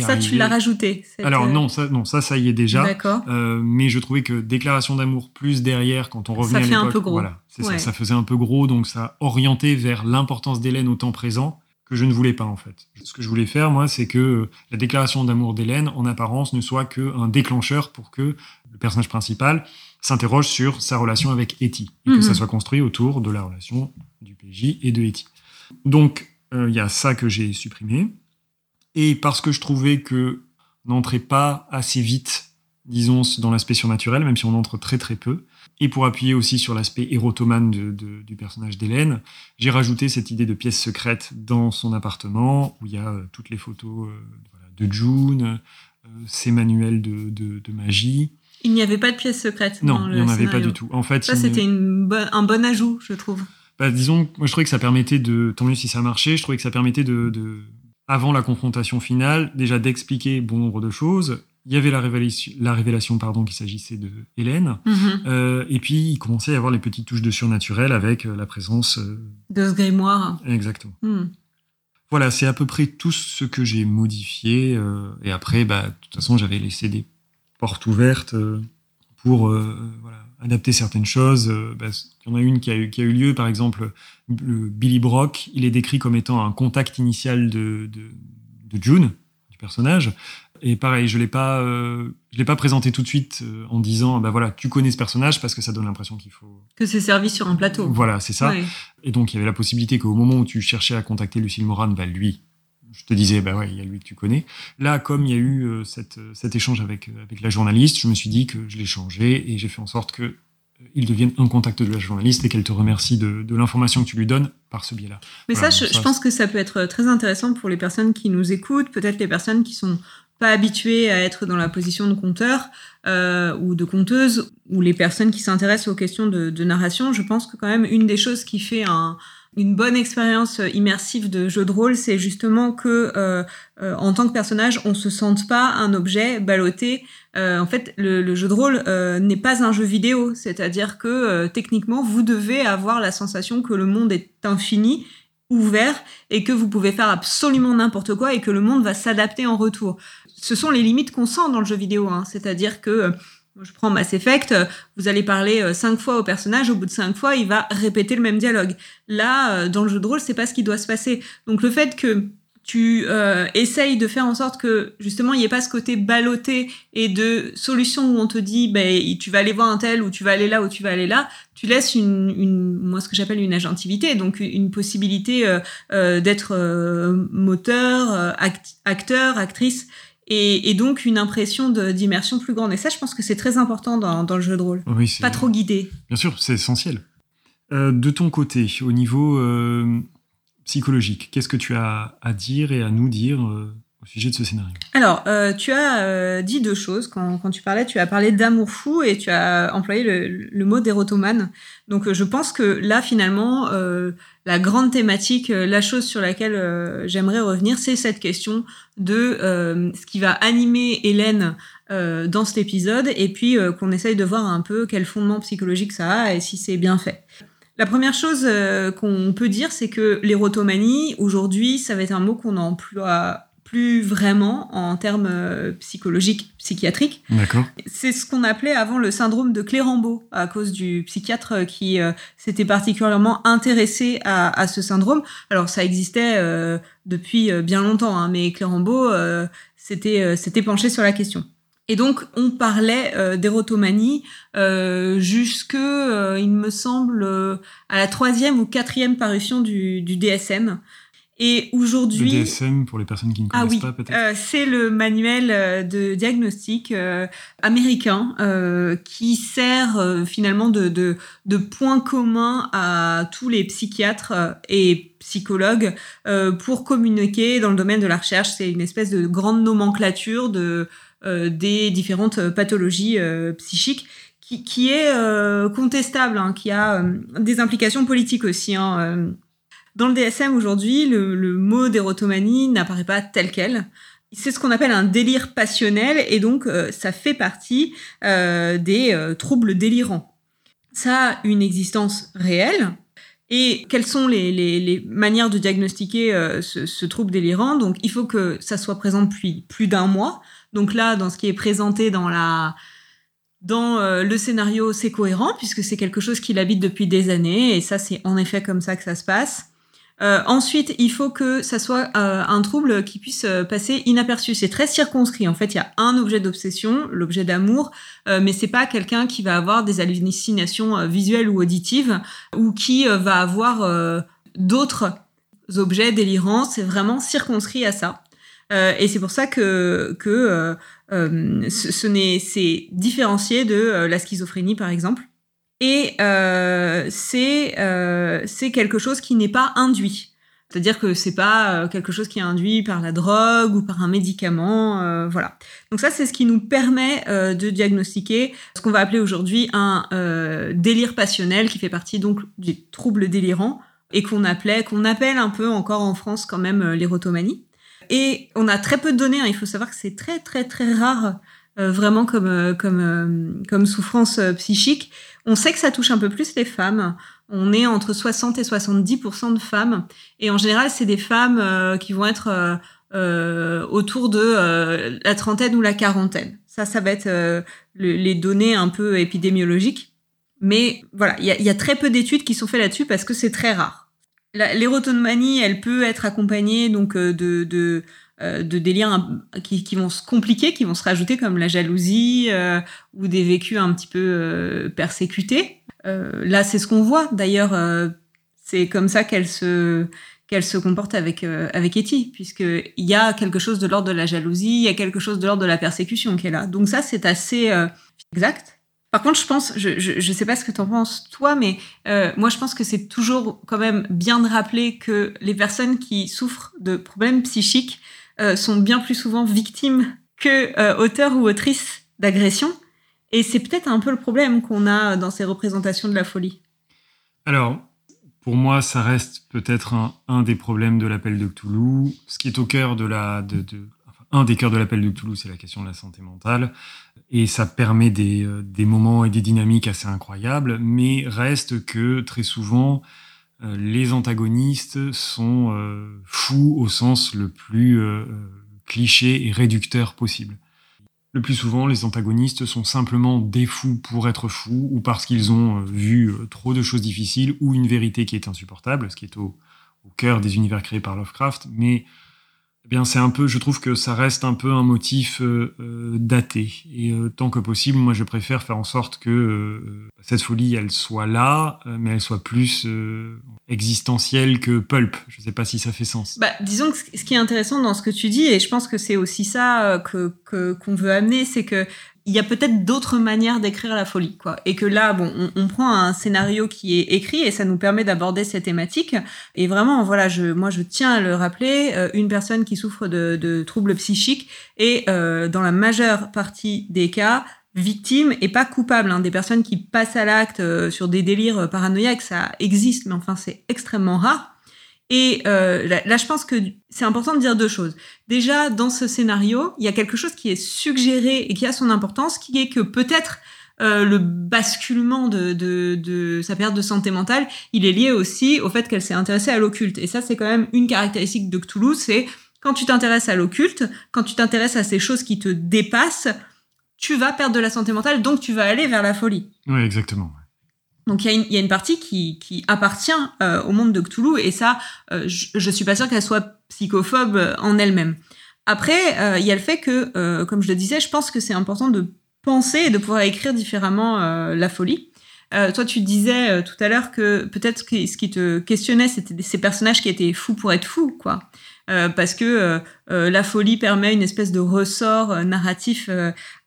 Speaker 1: ça, tu l'as rajouté.
Speaker 2: Alors non, ça, non, ça, ça y est déjà. D'accord. Euh, mais je trouvais que déclaration d'amour plus derrière, quand on revenait
Speaker 1: ça
Speaker 2: à l'époque,
Speaker 1: un peu gros.
Speaker 2: voilà, ça, ça faisait un peu gros, donc ça orientait vers l'importance d'Hélène au temps présent que je ne voulais pas en fait. Ce que je voulais faire, moi, c'est que la déclaration d'amour d'Hélène, en apparence, ne soit qu'un déclencheur pour que le personnage principal s'interroge sur sa relation avec Etty et que ça mhm. soit construit autour de la relation du PJ et de Etty. Donc, euh, il y a ça que j'ai supprimé et parce que je trouvais que n'entrait pas assez vite, disons, dans l'aspect surnaturel, même si on entre très très peu. Et pour appuyer aussi sur l'aspect érotomane du personnage d'Hélène, j'ai rajouté cette idée de pièce secrète dans son appartement, où il y a euh, toutes les photos euh, de June, ses manuels de, magie.
Speaker 1: Il n'y avait pas de pièce secrète.
Speaker 2: Non, il n'y en avait pas du tout. En fait,
Speaker 1: ça, c'était un bon ajout, je trouve.
Speaker 2: Bah, disons, moi, je trouvais que ça permettait de. Tant mieux si ça marchait, je trouvais que ça permettait de avant la confrontation finale, déjà d'expliquer bon nombre de choses. Il y avait la révélation, la révélation pardon, qu'il s'agissait de Hélène. Mhm. Euh, et puis, il commençait à y avoir les petites touches de surnaturel avec euh, la présence... Euh,
Speaker 1: de ce grimoire.
Speaker 2: Exactement. Hmm. Voilà, c'est à peu près tout ce que j'ai modifié. et après, bah, de toute façon, j'avais laissé des portes ouvertes pour voilà, adapter certaines choses. Euh, bah, il y en a une qui a, eu, qui a eu lieu, par exemple, le Billy Brock, il est décrit comme étant un contact initial de, de, June, du personnage. Et pareil, je l'ai pas, euh, je l'ai pas présenté tout de suite euh, en disant, bah voilà, tu connais ce personnage parce que ça donne l'impression qu'il faut.
Speaker 1: Que c'est servi sur un plateau.
Speaker 2: Voilà, c'est ça. Et donc il y avait la possibilité qu'au moment où tu cherchais à contacter Lucille Moran, bah lui, je te disais, bah ouais, il y a lui que tu connais. Là, comme il y a eu euh, cette, euh, cet échange avec, euh, avec la journaliste, je me suis dit que je l'ai changé et j'ai fait en sorte que il devienne un contact de la journaliste et qu'elle te remercie de, de l'information que tu lui donnes par ce biais-là.
Speaker 1: Mais ça, je, pense que ça peut être très intéressant pour les personnes qui nous écoutent, peut-être les personnes qui sont pas habituées à être dans la position de compteur euh, ou de conteuse, ou les personnes qui s'intéressent aux questions de, de narration. Je pense que quand même une des choses qui fait un, une bonne expérience euh, immersive de jeu de rôle, c'est justement que euh, euh, en tant que personnage, on se sente pas un objet ballotté. en fait, le, jeu de rôle n'est pas un jeu vidéo, c'est-à-dire que techniquement, vous devez avoir la sensation que le monde est infini, ouvert, et que vous pouvez faire absolument n'importe quoi et que le monde va s'adapter en retour. Ce sont les limites qu'on sent dans le jeu vidéo, hein. c'est-à-dire que je prends Mass Effect, euh, vous allez parler euh, cinq fois au personnage, au bout de cinq fois, il va répéter le même dialogue. Là, euh, dans le jeu de rôle, c'est pas ce qui doit se passer. Donc le fait que tu essayes de faire en sorte que justement il n'y ait pas ce côté ballotté et de solution où on te dit ben tu vas aller voir un tel ou tu vas aller là ou tu vas aller là tu laisses une, une moi ce que j'appelle une agentivité donc une possibilité d'être moteur acteur actrice et, donc une impression d'immersion plus grande. Et ça, je pense que c'est très important dans, le jeu de rôle. pas trop guidé.
Speaker 2: Bien sûr, c'est essentiel. Euh, de ton côté, au niveau euh, psychologique, qu'est-ce que tu as à dire et à nous dire euh, au sujet de ce scénario?
Speaker 1: Alors, tu as dit deux choses quand, tu parlais. Tu as parlé d'amour fou et tu as employé le, le mot d'érotomane. Donc, je pense que là, finalement, la grande thématique, euh, la chose sur laquelle euh, j'aimerais revenir, c'est cette question de euh, ce qui va animer Hélène dans cet épisode, et puis qu'on essaye de voir un peu quel fondement psychologique ça a et si c'est bien fait. La première chose qu'on peut dire, c'est que l'érotomanie, aujourd'hui, ça va être un mot qu'on emploie plus vraiment en termes euh, psychologiques, psychiatriques.
Speaker 2: D'accord.
Speaker 1: C'est ce qu'on appelait avant le syndrome de Clérambault, à cause du psychiatre qui euh, s'était particulièrement intéressé à, ce syndrome. Alors ça existait euh, depuis bien longtemps, hein, mais Clérambault s'était penché sur la question. Et donc, on parlait d'érotomanie jusque, il me semble, à la troisième ou quatrième parution du, du DSM. Et aujourd'hui.
Speaker 2: Le DSM, pour les personnes qui ne
Speaker 1: ah
Speaker 2: connaissent pas, peut-être
Speaker 1: euh, C'est le manuel euh, de diagnostic euh, américain qui sert finalement de, de, de, point commun à tous les psychiatres et psychologues pour communiquer dans le domaine de la recherche. C'est une espèce de grande nomenclature de, des différentes pathologies psychiques. Qui, qui est contestable, hein, qui a des implications politiques aussi. Hein, dans le DSM aujourd'hui, le, mot d'érotomanie n'apparaît pas tel quel. C'est ce qu'on appelle un délire passionnel et donc euh, ça fait partie euh, des euh, troubles délirants. Ça a une existence réelle. Et quelles sont les, manières de diagnostiquer ce, trouble délirant? Donc il faut que ça soit présent depuis plus d'un mois. Donc là, dans ce qui est présenté dans la dans le scénario, c'est cohérent puisque c'est quelque chose qui l'habite depuis des années et ça c'est en effet comme ça que ça se passe. Euh, ensuite, il faut que ça soit euh, un trouble qui puisse euh, passer inaperçu. C'est très circonscrit. En fait, il y a un objet d'obsession, l'objet d'amour, mais c'est pas quelqu'un qui va avoir des hallucinations visuelles ou auditives ou qui va avoir d'autres objets délirants. C'est vraiment circonscrit à ça. et c'est pour ça que, que ce, n'est c'est différencié de la schizophrénie, par exemple. Et euh, euh, c'est quelque chose qui n'est pas induit. C'est-à-dire que c'est pas euh, quelque chose qui est induit par la drogue ou par un médicament, euh, voilà. Donc ça, c'est ce qui nous permet de diagnostiquer ce qu'on va appeler aujourd'hui un délire passionnel, qui fait partie donc du trouble délirant et qu'on appelait, qu'on appelle un peu encore en France quand même l'érotomanie. Et on a très peu de données. Hein. Il faut savoir que c'est très très très rare, vraiment comme comme comme souffrance psychique. On sait que ça touche un peu plus les femmes. On est entre 60 et 70% de femmes. Et en général, c'est des femmes euh, qui vont être euh, euh, autour de la trentaine ou la quarantaine. Ça, ça va être les données un peu épidémiologiques. Mais voilà, il y a, très peu d'études qui sont faites là-dessus parce que c'est très rare. L'érotomanie, elle peut être accompagnée donc de, de de délires qui, qui, vont se compliquer, qui vont se rajouter comme la jalousie ou des vécus un petit peu persécutés. Euh, là, c'est ce qu'on voit. D'ailleurs, euh, c'est comme ça qu'elle se qu'elle se comporte avec euh, avec y a quelque chose de l'ordre de la jalousie, il y a quelque chose de l'ordre de la persécution est là. Donc ça, c'est assez exact. Par contre, je pense, je, je, sais pas ce que tu en penses toi, mais moi je pense que c'est toujours quand même bien de rappeler que les personnes qui souffrent de problèmes psychiques sont bien plus souvent victimes que auteurs ou autrices d'agressions. Et c'est peut-être un peu le problème qu'on a dans ces représentations de la folie.
Speaker 2: Alors, pour moi, ça reste peut-être un, des problèmes de l'appel de Cthulhu. Ce qui est au cœur de la, de, un des cœurs de l'appel de Cthulhu, c'est la question de la santé mentale. Et ça permet des, euh, des, moments et des dynamiques assez incroyables, mais reste que très souvent, euh, les antagonistes sont euh, fous au sens le plus cliché et réducteur possible. Le plus souvent, les antagonistes sont simplement des fous pour être fous ou parce qu'ils ont euh, vu euh, trop de choses difficiles ou une vérité qui est insupportable, ce qui est au, au cœur des univers créés par Lovecraft. Mais eh bien, c'est un peu, je trouve que ça reste un peu un motif euh, euh daté. Et euh, tant que possible, moi, je préfère faire en sorte que euh, cette folie, elle soit là, mais elle soit plus existentielle que pulp. Je ne sais pas si ça fait sens.
Speaker 1: Bah, disons que ce qui est intéressant dans ce que tu dis, et je pense que c'est aussi ça que qu'on veut amener, c'est que il y a peut-être d'autres manières d'écrire la folie, quoi. Et que là, bon, on, prend un scénario qui est écrit et ça nous permet d'aborder cette thématique. Et vraiment, voilà, je, moi, je tiens à le rappeler, euh, une personne qui souffre de, troubles psychiques est, euh, dans la majeure partie des cas, victime et pas coupable. Hein. Des personnes qui passent à l'acte euh, sur des délires paranoïaques, ça existe, mais enfin, c'est extrêmement rare. Et euh, là, je pense que c'est important de dire deux choses. Déjà, dans ce scénario, il y a quelque chose qui est suggéré et qui a son importance, qui est que peut-être euh, le basculement de, de, de, sa perte de santé mentale, il est lié aussi au fait qu'elle s'est intéressée à l'occulte. Et ça, c'est quand même une caractéristique de Cthulhu, c'est Quand tu t'intéresses à l'occulte, quand tu t'intéresses à ces choses qui te dépassent, tu vas perdre de la santé mentale, donc tu vas aller vers la folie.
Speaker 2: Oui, exactement.
Speaker 1: Donc il y, a une partie qui, appartient euh, au monde de Cthulhu et ça, euh, je, je suis pas sûre qu'elle soit psychophobe euh, en elle-même. Après, il y a le fait que, comme je le disais, je pense que c'est important de penser et de pouvoir écrire différemment la folie. toi, tu disais tout à l'heure que peut-être ce qui te questionnait, c'était ces personnages qui étaient fous pour être fous, quoi. parce que la folie permet une espèce de ressort narratif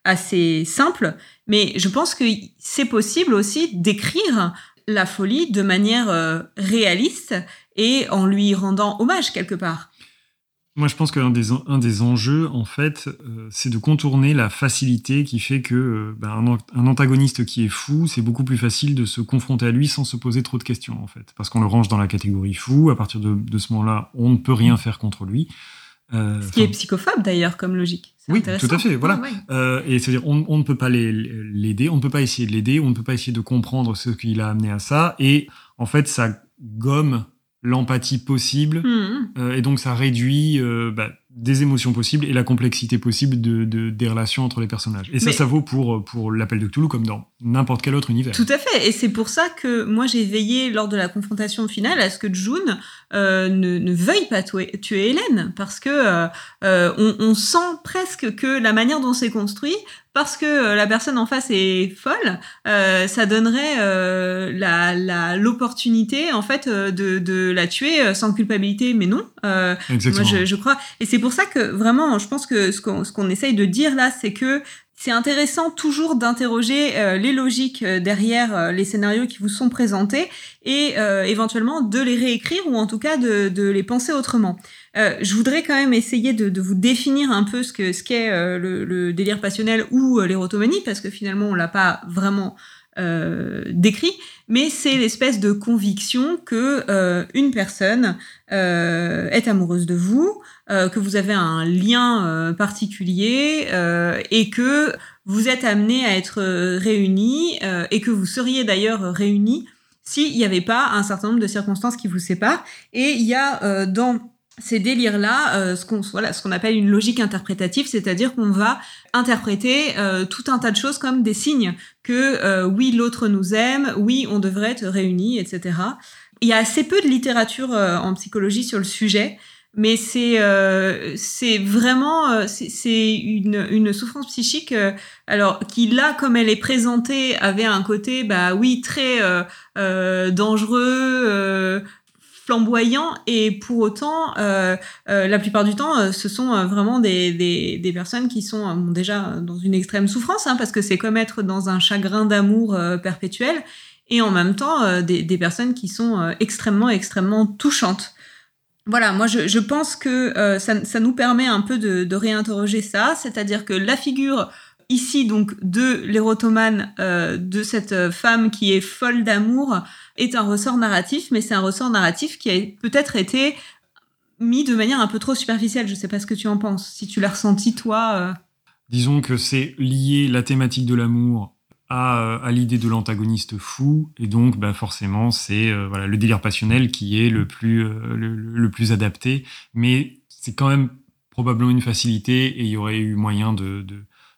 Speaker 1: assez simple, mais je pense que c'est possible aussi d'écrire la folie de manière euh, réaliste et en lui rendant hommage quelque part.
Speaker 2: Moi, je pense qu'un des, un des enjeux, en fait, euh, c'est de contourner la facilité qui fait que euh, ben, un, antagoniste qui est fou, c'est beaucoup plus facile de se confronter à lui sans se poser trop de questions, en fait. Parce qu'on le range dans la catégorie fou. À partir de, de ce moment-là, on ne peut rien faire contre lui.
Speaker 1: ce qui est psychophobe, d'ailleurs, comme logique.
Speaker 2: Oui, tout à fait. Voilà. Euh, et c'est-à-dire, on, on, ne peut pas l'aider, on ne peut pas essayer de l'aider, on ne peut pas essayer de comprendre ce qui l'a amené à ça. Et en fait, ça gomme l'empathie possible. Hmm. Euh, et donc, ça réduit euh, bah, des émotions possibles et la complexité possible de, de des relations entre les personnages. Et ça, ça vaut pour, pour l'appel de Cthulhu comme dans n'importe quel autre univers.
Speaker 1: Tout à fait. Et c'est pour ça que moi, j'ai veillé lors de la confrontation finale à ce que June euh, ne, ne, veuille pas tuer, tuer Hélène. Parce que euh, euh on, on, sent presque que la manière dont c'est construit parce que euh, la personne en face est folle, euh, ça donnerait euh, la l'opportunité en fait euh, de, de la tuer sans culpabilité, mais non. Euh, moi, je, je, crois. Et c'est pour ça que vraiment, je pense que ce qu'on ce qu'on essaye de dire là, c'est que c'est intéressant toujours d'interroger euh, les logiques derrière euh, les scénarios qui vous sont présentés et euh, éventuellement de les réécrire ou en tout cas de, de les penser autrement. Euh, je voudrais quand même essayer de, de, vous définir un peu ce que ce qu'est euh, le, le, délire passionnel ou euh, l'érotomanie, parce que finalement on l'a pas vraiment décrit, mais c'est l'espèce de conviction que une personne est amoureuse de vous, que vous avez un lien particulier et que vous êtes amené à être réunis et que vous seriez d'ailleurs réunis s'il n'y avait pas un certain nombre de circonstances qui vous séparent. Et il y a dans ces délires-là, euh, ce qu'on voilà, ce qu'on appelle une logique interprétative, c'est-à-dire qu'on va interpréter euh, tout un tas de choses comme des signes que euh, oui l'autre nous aime, oui on devrait être réunis, etc. Il y a assez peu de littérature en psychologie sur le sujet, mais c'est c'est vraiment c'est une, une souffrance psychique alors qui là comme elle est présentée avait un côté bah oui très dangereux flamboyant et pour autant, euh, euh, la plupart du temps, euh, ce sont vraiment des, des, personnes qui sont déjà dans une extrême souffrance, hein, parce que c'est comme être dans un chagrin d'amour perpétuel, et en même temps des, des, personnes qui sont extrêmement, extrêmement touchantes. Voilà, moi je, je pense que ça, ça, nous permet un peu de, de réinterroger ça, c'est-à-dire que la figure ici donc de l'érotomane, de cette femme qui est folle d'amour, est un ressort narratif, mais c'est un ressort narratif qui a peut-être été mis de manière un peu trop superficielle. Je sais pas ce que tu en penses, si tu l'as ressenti toi. Euh.
Speaker 2: Disons que c'est lié la thématique de l'amour à, euh, l'idée de l'antagoniste fou, et donc bah, forcément c'est euh, le délire passionnel qui est le plus adapté, mais c'est quand même probablement une facilité et il y aurait eu moyen de,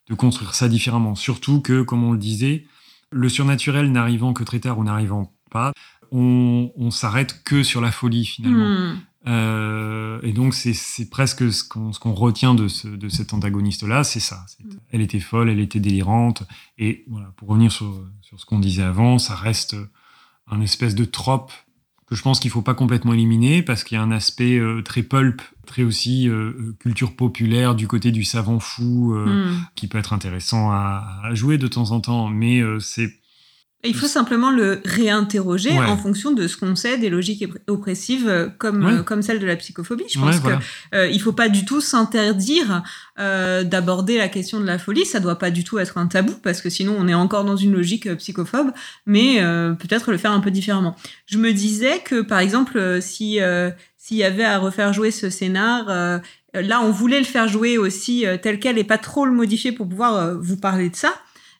Speaker 2: de construire ça différemment. Surtout que, comme on le disait, le surnaturel n'arrivant que très tard ou n'arrivant pas. On, on s'arrête que sur la folie finalement. Hmm. Euh, et donc c'est presque ce qu'on qu'on retient de, ce, de cet antagoniste-là, c'est ça. Hmm. Elle était folle, elle était délirante. Et voilà, pour revenir sur, sur ce qu'on disait avant, ça reste un espèce de trope que je pense qu'il faut pas complètement éliminer parce qu'il y a un aspect euh, très pulp, très aussi euh, culture populaire du côté du savant fou euh, hmm. qui peut être intéressant à, à, jouer de temps en temps, mais euh, c'est
Speaker 1: il faut simplement le réinterroger ouais. en fonction de ce qu'on sait des logiques oppressives euh, comme ouais. euh, comme celle de la psychophobie. Je pense ouais, voilà. que euh, il faut pas du tout s'interdire euh, d'aborder la question de la folie. Ça doit pas du tout être un tabou parce que sinon on est encore dans une logique euh, psychophobe. Mais euh, peut-être le faire un peu différemment. Je me disais que par exemple si s'il y avait à refaire jouer ce scénar, là on voulait le faire jouer aussi tel quel et pas trop le modifier pour pouvoir vous parler de ça.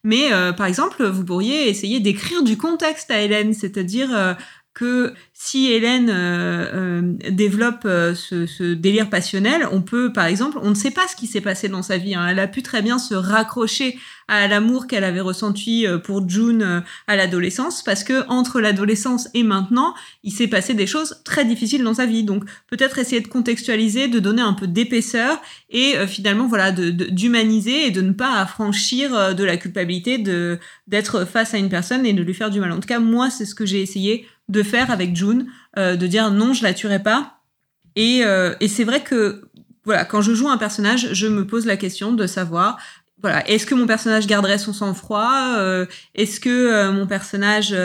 Speaker 1: Mais euh, par exemple, vous pourriez essayer d'écrire du contexte à Hélène, c'est-à-dire euh, que si Hélène euh, euh, développe ce, délire passionnel, on peut, par exemple, on ne sait pas ce qui s'est passé dans sa vie. Hein. Elle a pu très bien se raccrocher à l'amour qu'elle avait ressenti pour June à l'adolescence, parce que entre l'adolescence et maintenant, il s'est passé des choses très difficiles dans sa vie. Donc peut-être essayer de contextualiser, de donner un peu d'épaisseur et finalement voilà d'humaniser et de ne pas affranchir de la culpabilité de d'être face à une personne et de lui faire du mal. En tout cas, moi, c'est ce que j'ai essayé de faire avec June, euh, de dire non, je la tuerai pas. Et, euh, et c'est vrai que voilà, quand je joue un personnage, je me pose la question de savoir voilà, est-ce que mon personnage garderait son sang-froid euh, Est-ce que mon personnage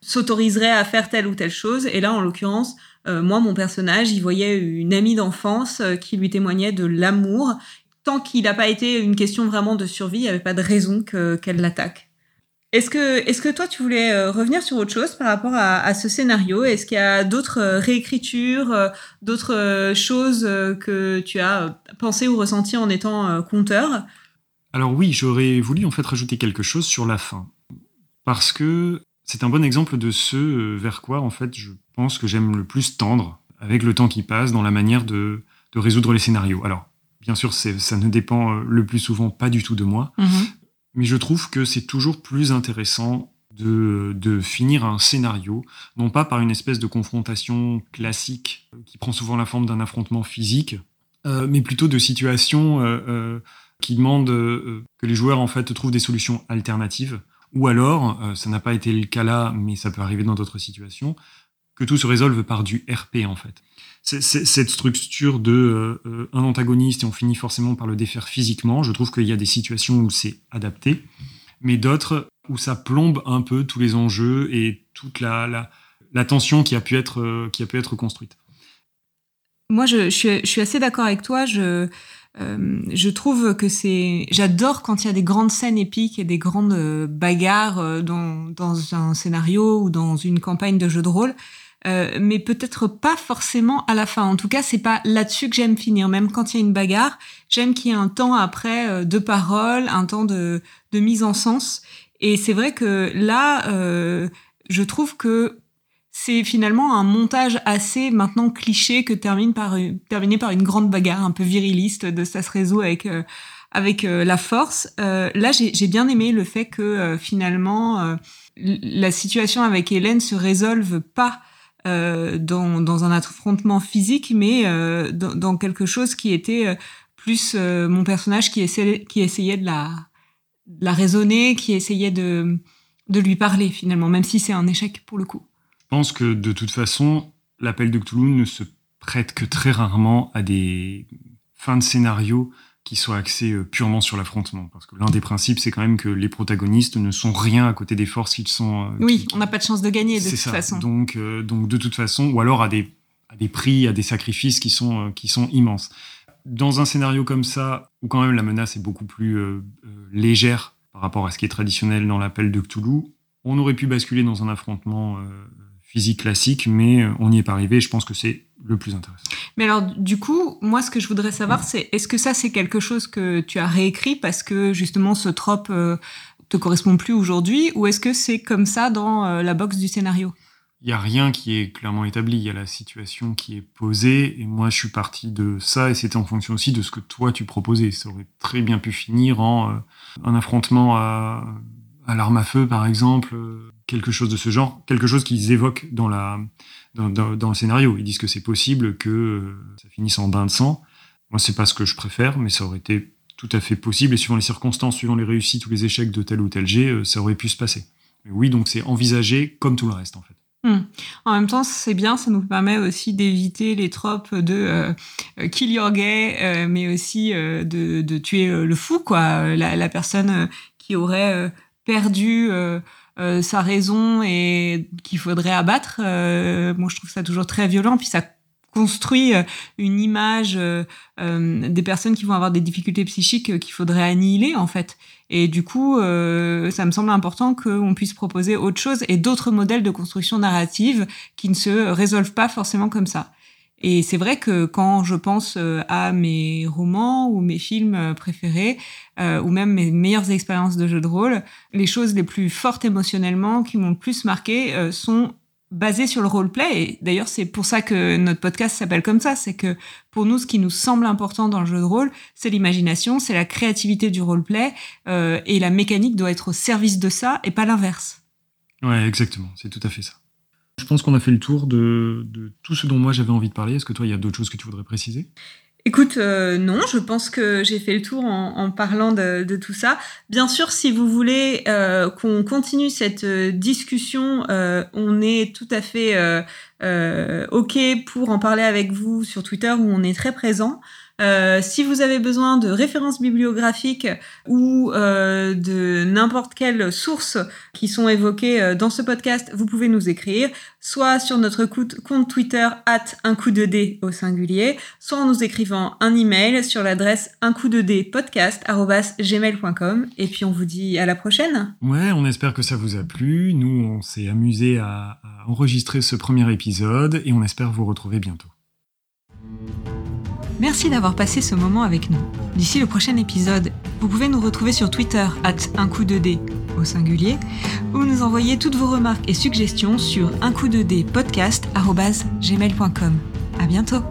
Speaker 1: s'autoriserait à faire telle ou telle chose? Et là, en l'occurrence, moi, mon personnage, il voyait une amie d'enfance qui lui témoignait de l'amour. Tant qu'il n'a pas été une question vraiment de survie, il n'y avait pas de raison qu'elle l'attaque. Est-ce que, est-ce que toi, tu voulais euh, revenir sur autre chose par rapport à, ce scénario? Est-ce qu'il y a d'autres euh, réécritures, euh, d'autres choses que tu as pensé ou ressenti en étant conteur?
Speaker 2: Alors oui, j'aurais voulu en fait rajouter quelque chose sur la fin. Parce que c'est un bon exemple de ce vers quoi en fait je pense que j'aime le plus tendre avec le temps qui passe dans la manière de, résoudre les scénarios. Alors, bien sûr, ça ne dépend le plus souvent pas du tout de moi, mm-hmm. Mais je trouve que c'est toujours plus intéressant de, de, finir un scénario, non pas par une espèce de confrontation classique euh, qui prend souvent la forme d'un affrontement physique, euh, mais plutôt de situations euh, euh qui demandent que les joueurs en fait trouvent des solutions alternatives, ou alors, ça n'a pas été le cas là, mais ça peut arriver dans d'autres situations, que tout se résolve par du RP en fait cette structure de euh, euh, un antagoniste et on finit forcément par le défaire physiquement. Je trouve qu'il y a des situations où c'est adapté, mais d'autres où ça plombe un peu tous les enjeux et toute la, la, tension qui a pu être, euh, qui a pu être construite.
Speaker 1: Moi, je, je, suis, assez d'accord avec toi. Je, je trouve que c'est. J'adore quand il y a des grandes scènes épiques et des grandes bagarres dans, dans un scénario ou dans une campagne de jeu de rôle. Euh, mais peut-être pas forcément à la fin. En tout cas, c'est pas là-dessus que j'aime finir. Même quand il y a une bagarre, j'aime qu'il y ait un temps après euh, de parole, un temps de, de mise en sens. Et c'est vrai que là, euh, je trouve que c'est finalement un montage assez maintenant cliché que termine par terminé par une grande bagarre un peu viriliste de ça se résout avec avec la force. là, j'ai bien aimé le fait que finalement la situation avec Hélène se résolve pas euh, dans, dans, un affrontement physique, mais euh, dans, dans, quelque chose qui était euh, plus euh, mon personnage qui essayait, qui essayait de la, de la raisonner, qui essayait de, de lui parler finalement, même si c'est un échec pour le coup.
Speaker 2: Je pense que de toute façon, l'appel de Cthulhu ne se prête que très rarement à des fins de scénario qui soit axé euh, purement sur l'affrontement. Parce que l'un des principes, c'est quand même que les protagonistes ne sont rien à côté des forces qu'ils sont.
Speaker 1: Euh, oui, on n'a pas de chance de gagner de toute ça. façon.
Speaker 2: Donc, euh, donc de toute façon, ou alors à des, à des prix, à des sacrifices qui sont, qui sont immenses. Dans un scénario comme ça, où quand même la menace est beaucoup plus légère par rapport à ce qui est traditionnel dans l'appel de Cthulhu, on aurait pu basculer dans un affrontement physique classique, mais on n'y est pas arrivé. Je pense que c'est le plus intéressant.
Speaker 1: Mais alors, du coup, moi, ce que je voudrais savoir, c'est est-ce que ça, c'est quelque chose que tu as réécrit parce que justement ce trope euh, te correspond plus aujourd'hui, ou est-ce que c'est comme ça dans euh, la box du scénario?
Speaker 2: Il y a rien qui est clairement établi. Il y a la situation qui est posée, et moi, je suis parti de ça, et c'était en fonction aussi de ce que toi tu proposais. Ça aurait très bien pu finir en euh, un affrontement à, à l'arme à feu, par exemple, quelque chose de ce genre, quelque chose qu'ils évoquent dans dans, le scénario. Ils disent que c'est possible que euh, ça finisse en bain de sang. Moi, c'est pas ce que je préfère, mais ça aurait été tout à fait possible. Et suivant les circonstances, suivant les réussites ou les échecs de tel ou tel jet, euh, ça aurait pu se passer. oui, donc c'est envisagé comme tout le reste, en fait.
Speaker 1: Hmm. En même temps, c'est bien, ça nous permet aussi d'éviter les tropes de euh, kill your gay, mais aussi de, tuer le fou, quoi, la personne qui aurait perdu euh, sa raison et qu'il faudrait abattre. Euh, moi, je trouve ça toujours très violent. Puis ça construit euh, une image des personnes qui vont avoir des difficultés psychiques qu'il faudrait annihiler en fait. Et du coup, ça me semble important qu'on puisse proposer autre chose et d'autres modèles de construction narrative qui ne se résolvent pas forcément comme ça. Et c'est vrai que quand je pense euh, à mes romans ou mes films euh, préférés, euh, ou même mes meilleures expériences de jeu de rôle, les choses les plus fortes émotionnellement, qui m'ont le plus marqué, sont basé sur le roleplay. Et d'ailleurs, c'est pour ça que notre podcast s'appelle comme ça. C'est que pour nous, ce qui nous semble important dans le jeu de rôle, c'est l'imagination, c'est la créativité du roleplay. Euh, et la mécanique doit être au service de ça et pas l'inverse.
Speaker 2: Ouais, exactement. C'est tout à fait ça. Je pense qu'on a fait le tour de, tout ce dont moi j'avais envie de parler. Est-ce que toi, il y a d'autres choses que tu voudrais préciser?
Speaker 1: Écoute, euh, non, je pense que j'ai fait le tour en, parlant de, tout ça. Bien sûr, si vous voulez euh, qu'on continue cette euh, discussion, on est tout à fait OK pour en parler avec vous sur Twitter où on est très présent. Euh, si vous avez besoin de références bibliographiques ou euh, de n'importe quelle source qui sont évoquées euh, dans ce podcast, vous pouvez nous écrire, soit sur notre compte Twitter at un coup de dé au singulier, soit en nous écrivant un email sur l'adresse un coup de dé et puis on vous dit à la prochaine.
Speaker 2: Ouais, on espère que ça vous a plu. Nous, on s'est amusé à enregistrer ce premier épisode et on espère vous retrouver bientôt.
Speaker 1: Merci d'avoir passé ce moment avec nous. D'ici le prochain épisode, vous pouvez nous retrouver sur Twitter, at un coup de dé au singulier, ou nous envoyer toutes vos remarques et suggestions sur un coup de dé podcast À bientôt!